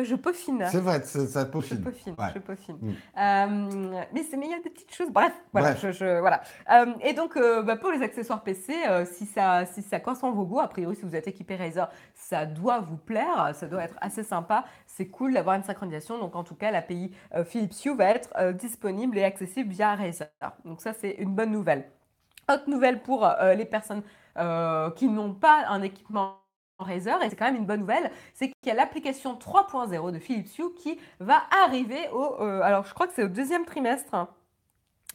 je peaufine. C'est vrai, ça peaufine. Je peaufine, je peaufine. Mm. Euh, mais il y a des petites choses. Bref, voilà. Je, voilà. Euh, et donc, euh, bah, pour les accessoires PC, si, ça, si ça correspond à vos goûts, a priori, si vous êtes équipé Razer, ça doit vous plaire, ça doit être assez sympa. C'est cool d'avoir une synchronisation. Donc, en tout cas, l'API Philips Hue va être disponible et accessible via Razer. Donc, ça, c'est une bonne nouvelle. Autre nouvelle pour les personnes qui n'ont pas un équipement Razer, et c'est quand même une bonne nouvelle, c'est qu'il y a l'application 3.0 de Philips Hue qui va arriver au... Euh, alors je crois que c'est au deuxième trimestre.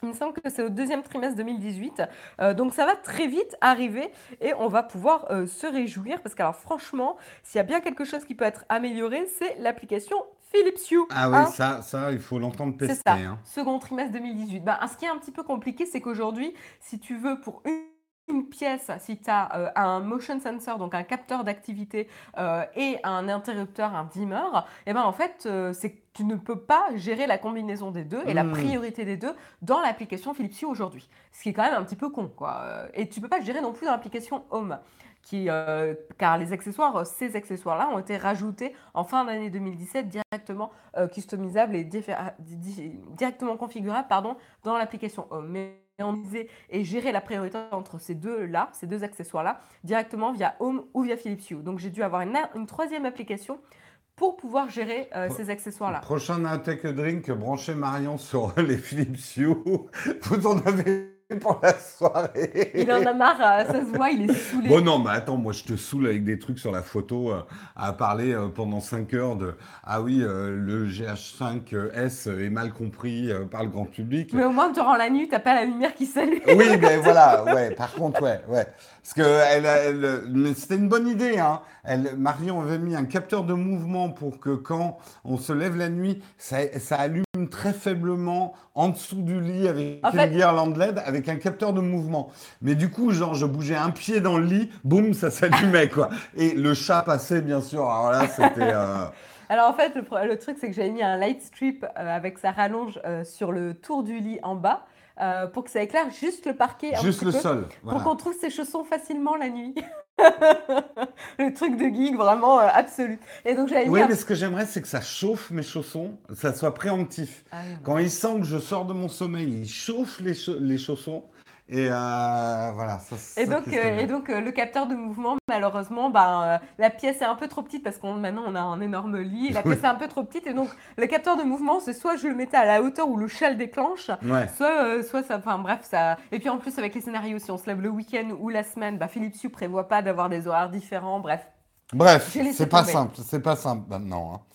Il me semble que c'est au deuxième trimestre 2018. Euh, donc ça va très vite arriver et on va pouvoir euh, se réjouir parce que alors franchement, s'il y a bien quelque chose qui peut être amélioré, c'est l'application Philips Hue. Ah oui, hein. ça, ça, il faut l'entendre tester. C'est ça, hein. second trimestre 2018. Ben, ce qui est un petit peu compliqué, c'est qu'aujourd'hui, si tu veux pour une une pièce, si tu as euh, un motion sensor, donc un capteur d'activité, euh, et un interrupteur, un dimmer, et eh ben en fait, euh, c'est que tu ne peux pas gérer la combinaison des deux et la hmm. priorité des deux dans l'application Philips Hue aujourd'hui. Ce qui est quand même un petit peu con, quoi. Et tu peux pas le gérer non plus dans l'application Home. Qui, car les accessoires, ces accessoires-là ont été rajoutés en fin d'année 2017 directement customisables et directement configurables pardon, dans l'application Home. Mais et gérer la priorité entre ces deux-là, ces deux accessoires-là, directement via Home ou via Philips Hue. Donc j'ai dû avoir une, troisième application pour pouvoir gérer euh, ces accessoires-là. Prochain Tech Drink, brancher Marion sur les Philips Hue. Vous en avez pour la soirée. Il en a marre, euh, ça se voit, il est saoulé. Bon, non, mais attends, moi je te saoule avec des trucs sur la photo euh, à parler euh, pendant 5 heures de Ah oui, le GH5S est mal compris par le grand public. Mais au moins, durant la nuit, t'as pas la lumière qui s'allume. Oui, mais voilà, ouais, par contre, ouais, ouais. Parce que elle, elle c'était une bonne idée, hein. Elle, Marion avait mis un capteur de mouvement pour que quand on se lève la nuit, ça, ça allume très faiblement en dessous du lit avec une guirlande LED avec un capteur de mouvement. Mais du coup, genre, je bougeais un pied dans le lit, boum, ça s'allumait, quoi. Et le chat passait, bien sûr. Alors là, c'était. Euh, Alors en fait, le, truc, c'est que j'avais mis un light strip euh, avec sa rallonge euh, sur le tour du lit en bas. pour que ça éclaire juste le parquet. Juste le sol. Pour qu'on trouve ses chaussons facilement la nuit. le truc de geek vraiment absolu. Et donc j'avais Oui, mais ce que j'aimerais, c'est que ça chauffe mes chaussons, ça soit préemptif. Ah Quand il sent que je sors de mon sommeil, il chauffe les, les chaussons. Et euh, voilà. et, donc, euh, et donc euh, le capteur de mouvement, malheureusement, ben, la pièce est un peu trop petite parce qu'on maintenant on a un énorme lit. La pièce est un peu trop petite et donc le capteur de mouvement, c'est soit je le mettais à la hauteur où le chat déclenche, soit, soit ça. Enfin bref, ça. Et puis en plus avec les scénarios, si on se lève le week-end ou la semaine, bah, Philips Hue prévoit pas d'avoir des horaires différents. Bref. Bref, c'est pas simple, c'est pas simple maintenant. Hein.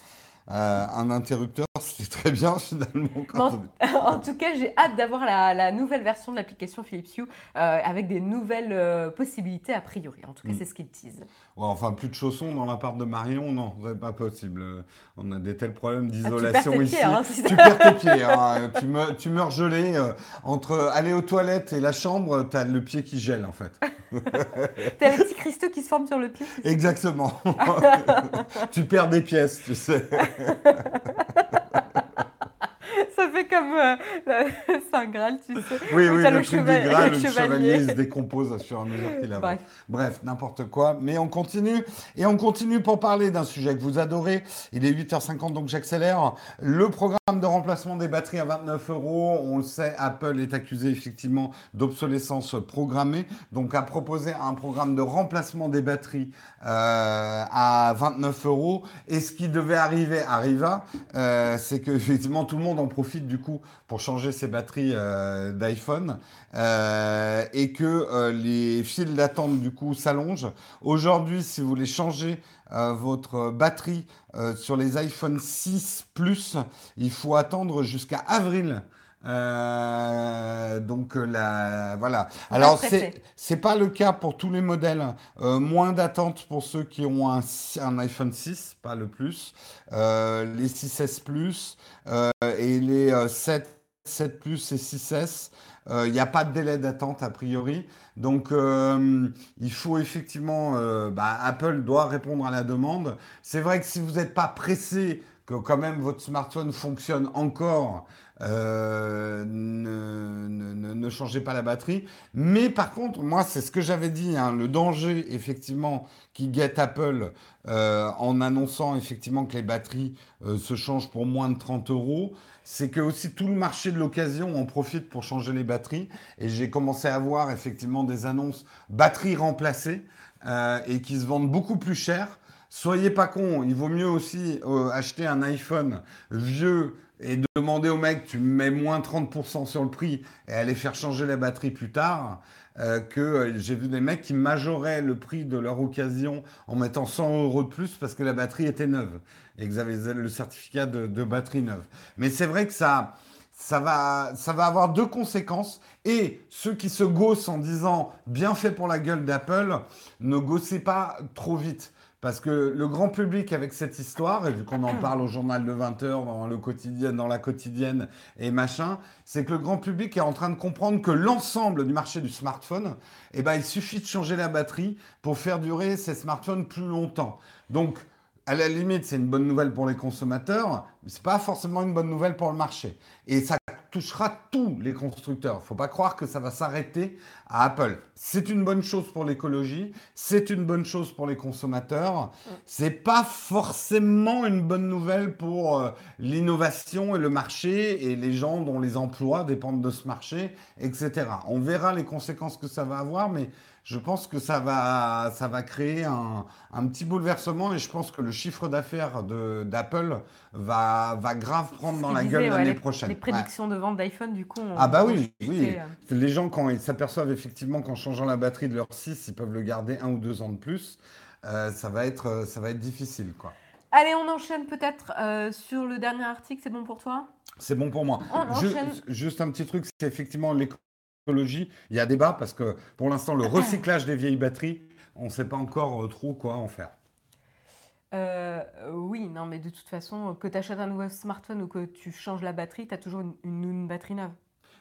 Euh, un interrupteur, c'est très bien finalement. en, tout cas, j'ai hâte d'avoir la, nouvelle version de l'application Philips Hue euh, avec des nouvelles euh, possibilités a priori. En tout cas, mm. c'est ce qu'ils disent. Enfin, plus de chaussons dans l'appart de Marion, non, c'est pas possible. On a des tels problèmes ah, d'isolation ici. Hein, tu perds tes pieds. Hein. tu, me, tu meurs gelé. entre aller aux toilettes et la chambre, tu as le pied qui gèle en fait. T'as les petits cristaux qui se forment sur le pied. Exactement. tu perds des pièces, tu sais. Ça fait comme euh, Saint Graal, tu sais. Oui, oui, le, le, du Graal, le, chevalier. se décompose au fur et à mesure qu'il avance. Bref, n'importe quoi. Mais on continue. Et on continue pour parler d'un sujet que vous adorez. Il est 8h50, donc j'accélère. Le programme de remplacement des batteries à 29 euros. On le sait, Apple est accusé effectivement d'obsolescence programmée. Donc, a proposé un programme de remplacement des batteries euh, à 29 euros. Et ce qui devait arriver arriva. Euh, c'est que effectivement tout le monde en profite du coup pour changer ses batteries euh, d'iPhone euh, et que euh, les files d'attente du coup s'allongent. Aujourd'hui, si vous voulez changer votre batterie sur les iPhone 6 Plus, il faut attendre jusqu'à avril euh, donc la voilà. Alors c'est c'est pas le cas pour tous les modèles. Euh, moins d'attente pour ceux qui ont un, un, iPhone 6, pas le plus. Euh, les 6S Plus et les 7 7 Plus et 6S. Il n'y a pas de délai d'attente a priori. Donc, il faut effectivement, bah, Apple doit répondre à la demande. C'est vrai que si vous n'êtes pas pressé que quand même votre smartphone fonctionne encore, euh, ne, changez pas la batterie. Mais par contre, moi, c'est ce que j'avais dit, hein, le danger, effectivement, qui guette Apple euh, en annonçant effectivement que les batteries euh, se changent pour moins de 30 euros, c'est que aussi tout le marché de l'occasion en profite pour changer les batteries. Et j'ai commencé à voir effectivement des annonces batteries remplacées et qui se vendent beaucoup plus cher. Soyez pas con, il vaut mieux aussi acheter un iPhone vieux et demander au mec, tu mets moins 30% sur le prix et aller faire changer la batterie plus tard, euh, que euh, j'ai vu des mecs qui majoraient le prix de leur occasion en mettant 100 euros de plus parce que la batterie était neuve et qu'ils avaient le certificat de, batterie neuve. Mais c'est vrai que ça, ça, va, ça va avoir deux conséquences. Et ceux qui se gossent en disant bien fait pour la gueule d'Apple, ne gossez pas trop vite. Parce que le grand public avec cette histoire, et vu qu'on en parle au journal de 20h, dans, le quotidien, dans la quotidienne et machin, c'est que le grand public est en train de comprendre que l'ensemble du marché du smartphone, eh ben, il suffit de changer la batterie pour faire durer ces smartphones plus longtemps. Donc, à la limite, c'est une bonne nouvelle pour les consommateurs, mais ce n'est pas forcément une bonne nouvelle pour le marché. Et ça touchera tous les constructeurs. Il ne faut pas croire que ça va s'arrêter à Apple. C'est une bonne chose pour l'écologie, c'est une bonne chose pour les consommateurs. C'est pas forcément une bonne nouvelle pour euh, l'innovation et le marché et les gens dont les emplois dépendent de ce marché, etc. On verra les conséquences que ça va avoir, mais je pense que ça va, ça va créer un, un petit bouleversement et je pense que le chiffre d'affaires d'Apple va, va grave prendre dans la gueule l'année prochaine. Les prédictions de vente d'iPhone, du coup. ah, bah oui, oui. Euh. Les gens, quand ils s'aperçoivent effectivement qu'en changeant la batterie de leur 6, ils peuvent le garder un ou deux ans de plus, euh, ça, va être, ça va être difficile, quoi. Allez, on enchaîne peut-être euh, sur le dernier article. C'est bon pour toi? C'est bon pour moi. juste un petit truc, c'est effectivement l'écologie. Il y a débat parce que pour l'instant, le recyclage des vieilles batteries, on ne sait pas encore trop quoi en faire. Euh, oui, non, mais de toute façon, que tu achètes un nouveau smartphone ou que tu changes la batterie, tu as toujours une, batterie neuve.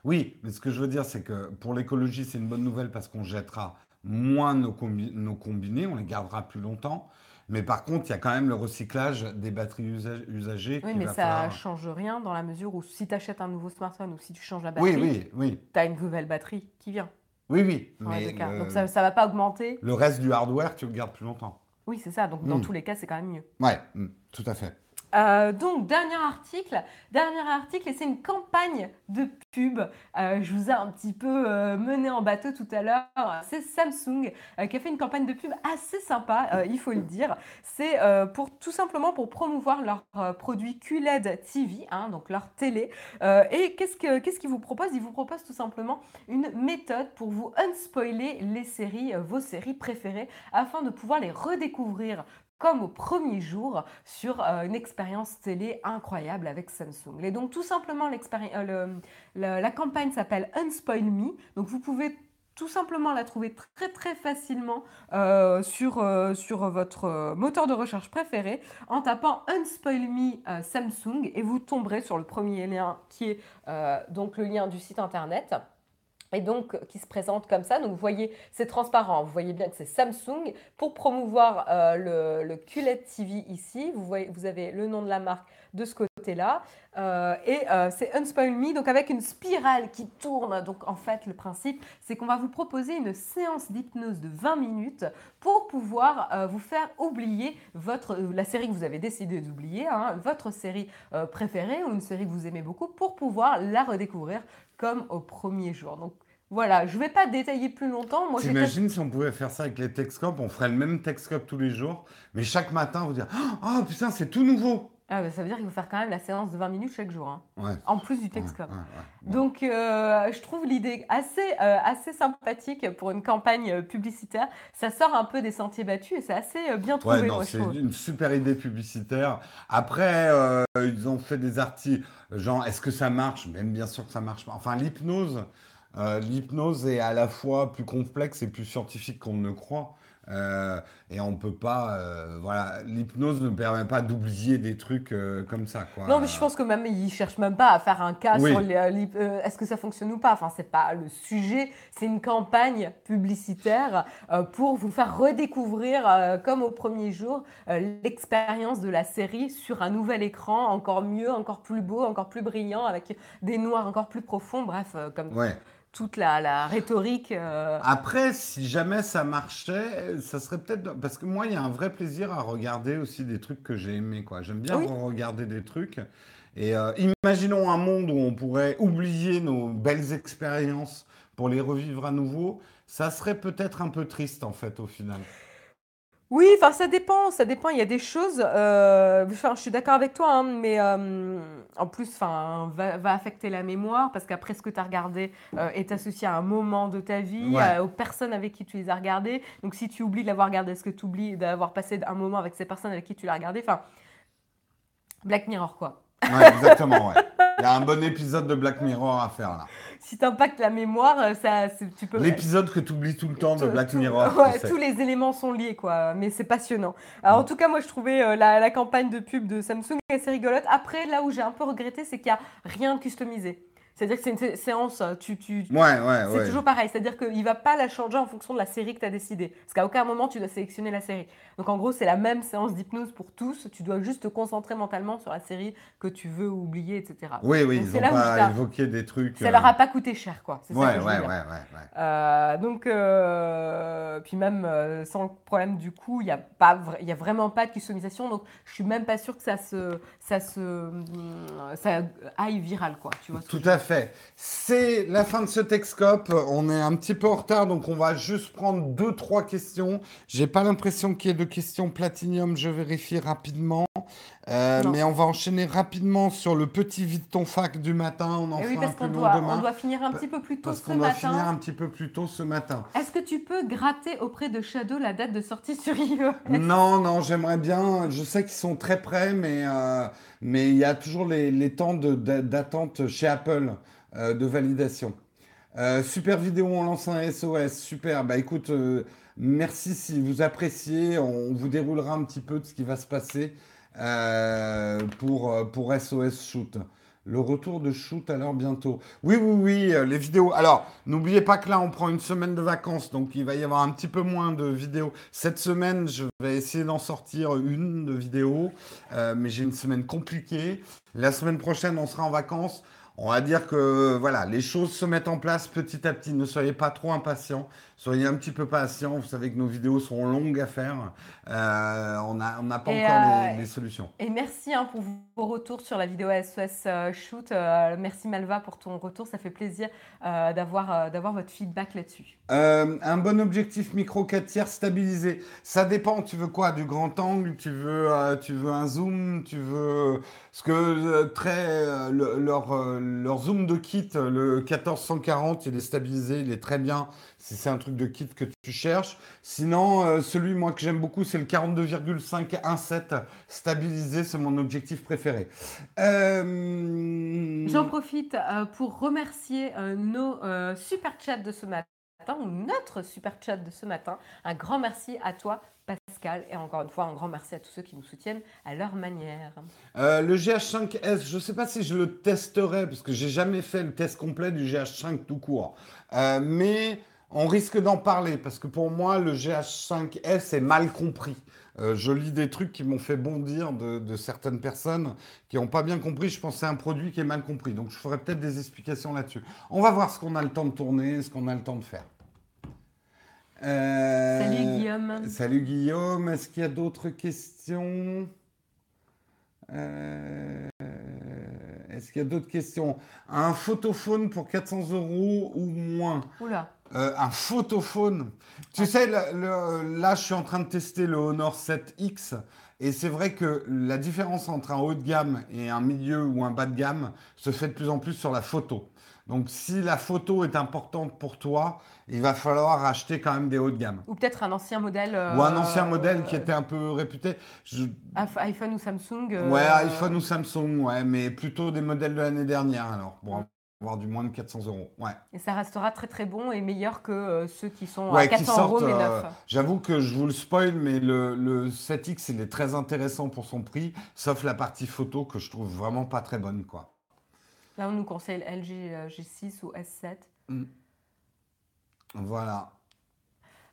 Oui, mais ce que je veux dire, c'est que pour l'écologie, c'est une bonne nouvelle parce qu'on jettera moins nos, nos, combinés, on les gardera plus longtemps. Mais par contre, il y a quand même le recyclage des batteries usagées. Oui, mais ça ne change rien dans la mesure où si tu achètes un nouveau smartphone ou si tu changes la batterie, oui, oui, tu as une nouvelle batterie qui vient. Oui, oui. Mais Donc ça ne va pas augmenter. Le reste du hardware, tu le gardes plus longtemps. Oui, c'est ça. Donc, dans hmm. tous les cas, c'est quand même mieux. Ouais, hmm, tout à fait. Euh, donc, dernier article, dernier article, et c'est une campagne de pub. Euh, je vous ai un petit peu euh, mené en bateau tout à l'heure. C'est Samsung qui a fait une campagne de pub assez sympa, il faut le dire. C'est pour tout simplement pour promouvoir leur produit QLED TV, hein, donc leur télé. et qu'est-ce qu'ils vous proposent? Ils vous proposent tout simplement une méthode pour vous unspoiler les séries, vos séries préférées, afin de pouvoir les redécouvrir comme au premier jour sur une expérience télé incroyable avec Samsung. Et donc tout simplement, la campagne s'appelle Unspoil Me. Donc vous pouvez tout simplement la trouver très très facilement euh, sur, euh, sur votre moteur de recherche préféré en tapant Unspoil Me euh, Samsung et vous tomberez sur le premier lien qui est donc le lien du site internet et donc qui se présente comme ça. Donc vous voyez, c'est transparent, vous voyez bien que c'est Samsung. Pour promouvoir le, le QLED TV ici, vous, avez le nom de la marque de ce côté-là. Euh, et euh, c'est Unspoil Me, donc avec une spirale qui tourne. Donc en fait, le principe, c'est qu'on va vous proposer une séance d'hypnose de 20 minutes pour pouvoir euh, vous faire oublier votre, la série que vous avez décidé d'oublier, hein, votre série préférée ou une série que vous aimez beaucoup, pour pouvoir la redécouvrir comme au premier jour. Donc voilà, je ne vais pas détailler plus longtemps. Moi, T'imagines si on pouvait faire ça avec les Texcopes, on ferait le même Texcope tous les jours, mais chaque matin, vous dire Oh putain, c'est tout nouveau ah, bah, ça veut dire qu'il faut faire quand même la séance de 20 minutes chaque jour, hein. en plus du Texcom. Donc, euh, je trouve l'idée assez, euh, assez sympathique pour une campagne euh, publicitaire. Ça sort un peu des sentiers battus et c'est assez bien trouvé. c'est une super idée publicitaire. Après, ils ont fait des articles, genre, est-ce que ça marche? Même bien sûr que ça marche pas. Enfin, l'hypnose, l'hypnose est à la fois plus complexe et plus scientifique qu'on ne croit. Euh, et on peut pas, euh, voilà, l'hypnose ne permet pas d'oublier des trucs euh, comme ça, quoi. Non, mais je pense que même ils cherchent même pas à faire un cas sur est-ce que ça fonctionne ou pas? Enfin, c'est pas le sujet. C'est une campagne publicitaire pour vous faire redécouvrir, comme au premier jour, l'expérience de la série sur un nouvel écran, encore mieux, encore plus beau, encore plus brillant, avec des noirs encore plus profonds. Bref, comme. Ouais toute la, rhétorique. Euh. Après, si jamais ça marchait, ça serait peut-être. Parce que moi, il y a un vrai plaisir à regarder aussi des trucs que j'ai aimés. Quoi. J'aime bien regarder des trucs. Et euh, imaginons un monde où on pourrait oublier nos belles expériences pour les revivre à nouveau. Ça serait peut-être un peu triste, en fait, au final. Oui, enfin ça dépend, ça dépend. Il y a des choses. Euh, enfin, je suis d'accord avec toi, hein, mais euh, en plus, enfin, va, va affecter la mémoire parce qu'après ce que tu as regardé euh, est associé à un moment de ta vie, aux personnes avec qui tu les as regardées. Donc, si tu oublies d'avoir regardé ce que tu oublies, d'avoir passé un moment avec ces personnes avec qui tu l'as regardé, enfin, Black Mirror quoi. Ouais, exactement, ouais. Il y a un bon épisode de Black Mirror à faire là. Si t'impactes la mémoire, euh, ça, tu peux. L'épisode que tu oublies tout le temps de Black Mirror. Ouais, tous les éléments sont liés, quoi. Mais c'est passionnant. Alors, en tout cas, moi, je trouvais euh, la, la, campagne de pub de Samsung assez rigolote. Après, là où j'ai un peu regretté, c'est qu'il n'y a rien de customisé. C'est-à-dire que c'est une séance, tu, tu, ouais, ouais, c'est toujours pareil. C'est-à-dire qu'il ne va pas la changer en fonction de la série que tu as décidé. Parce qu'à aucun moment, tu dois sélectionner la série. Donc en gros, c'est la même séance d'hypnose pour tous. Tu dois juste te concentrer mentalement sur la série que tu veux oublier, etc. Oui, oui, ils n'ont pas évoqué des trucs. Ça leur a euh, pas coûté cher, quoi. Ouais, ouais, ouais, ouais, euh, donc, euh, puis même sans le problème du coup, il n'y a, pas, y a vraiment pas de customisation. Donc je suis même pas sûre que ça, se, ça, se, ça aille viral, quoi. Tu vois, Tout à fait. C'est la fin de ce Texcope. On est un petit peu en retard, donc on va juste prendre deux, trois questions. J'ai pas l'impression qu'il y ait de questions platinium. Je vérifie rapidement. Euh, mais on va enchaîner rapidement sur le petit vide ton fac du matin. On en eh oui, parce qu'on doit, on doit finir un petit peu plus tôt parce ce matin. Parce qu'on doit finir un petit peu plus tôt ce matin. Est-ce que tu peux gratter auprès de Shadow la date de sortie sur iOS? Non, non, j'aimerais bien. Je sais qu'ils sont très près, mais euh, mais il y a toujours les, les temps d'attente chez Apple. Euh, de validation. Super vidéo, on lance un SOS. Super. Bah écoute, merci si vous appréciez. On vous déroulera un petit peu de ce qui va se passer pour, pour SOS Shoot. Le retour de shoot alors bientôt. Oui, oui, oui, les vidéos. Alors, n'oubliez pas que là, on prend une semaine de vacances, donc il va y avoir un petit peu moins de vidéos. Cette semaine, je vais essayer d'en sortir une de vidéos, mais j'ai une semaine compliquée. La semaine prochaine, on sera en vacances. On va dire que voilà, les choses se mettent en place petit à petit. Ne soyez pas trop impatients. Soyez un petit peu patients. Vous savez que nos vidéos sont longues à faire. Euh, on n'a on pas encore euh, les, solutions. Et merci hein, pour vos retours sur la vidéo SOS euh, Shoot. merci Malva pour ton retour. Ça fait plaisir d'avoir d'avoir votre feedback là-dessus. un bon objectif micro 4 tiers stabilisé. Ça dépend. Tu veux quoi? Du grand angle? Tu veux, tu veux un zoom? Tu veux. Ce que très, leur, leur zoom de kit, le 1440, il est stabilisé, il est très bien si c'est un truc de kit que tu cherches. Sinon, euh, celui moi que j'aime beaucoup, c'est le 42,517 stabilisé, c'est mon objectif préféré. Euh, J'en profite euh, pour remercier nos super chats de ce matin ou notre super chat de ce matin. Un grand merci à toi, Pascal, et encore une fois, un grand merci à tous ceux qui nous soutiennent à leur manière. Euh, le GH5S, je ne sais pas si je le testerai, parce que j'ai jamais fait le test complet du GH5 tout court. Euh, mais on risque d'en parler, parce que pour moi, le GH5S est mal compris. Euh, je lis des trucs qui m'ont fait bondir de, de certaines personnes qui n'ont pas bien compris. Je pense que c'est un produit qui est mal compris. Donc je ferai peut-être des explications là-dessus. On va voir ce qu'on a le temps de tourner, ce qu'on a le temps de faire. Euh, salut Guillaume. Salut Guillaume. Est-ce qu'il y a d'autres questions? Euh, Est-ce qu'il y a d'autres questions? Un photophone pour 400 euros ou moins? Oula. Euh, un photophone. Tu sais, là, je suis en train de tester le Honor 7X. Et c'est vrai que la différence entre un haut de gamme et un milieu ou un bas de gamme se fait de plus en plus sur la photo. Donc si la photo est importante pour toi, il va falloir acheter quand même des hauts de gamme. Ou peut-être un ancien modèle. Ou un ancien modèle qui était un peu réputé. iPhone ou Samsung. Euh, ouais, iPhone ou Samsung, ouais, mais plutôt des modèles de l'année dernière alors. Pour du moins de 400 euros. Ouais. Et ça restera très très bon et meilleur que euh, ceux qui sont à 400 euros mais neufs. Euh, j'avoue que je vous le spoil, mais le, le 7X il est très intéressant pour son prix, sauf la partie photo que je trouve vraiment pas très bonne quoi. Là, on nous conseille LG G6 ou S7. Mm. Voilà.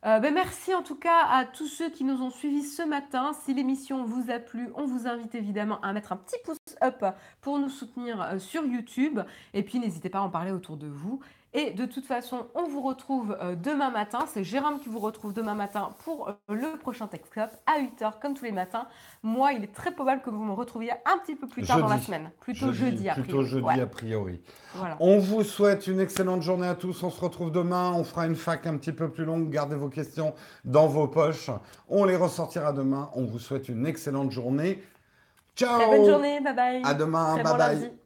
Euh, ben merci en tout cas à tous ceux qui nous ont suivis ce matin. Si l'émission vous a plu, on vous invite évidemment à mettre un petit pouce up pour nous soutenir euh, sur YouTube. Et puis n'hésitez pas à en parler autour de vous. Et de toute façon, on vous retrouve euh, demain matin. C'est Jérôme qui vous retrouve demain matin pour euh, le prochain Club à 8h, comme tous les matins. Moi, il est très probable que vous me retrouviez un petit peu plus tard dans la semaine. Plutôt jeudi, a priori. Plutôt jeudi a priori. On vous souhaite une excellente journée à tous. On se retrouve demain. On fera une fac un petit peu plus longue. Gardez vos questions dans vos poches. On les ressortira demain. On vous souhaite une excellente journée. Ciao Très bonne journée. Bye bye. À demain. bye bye.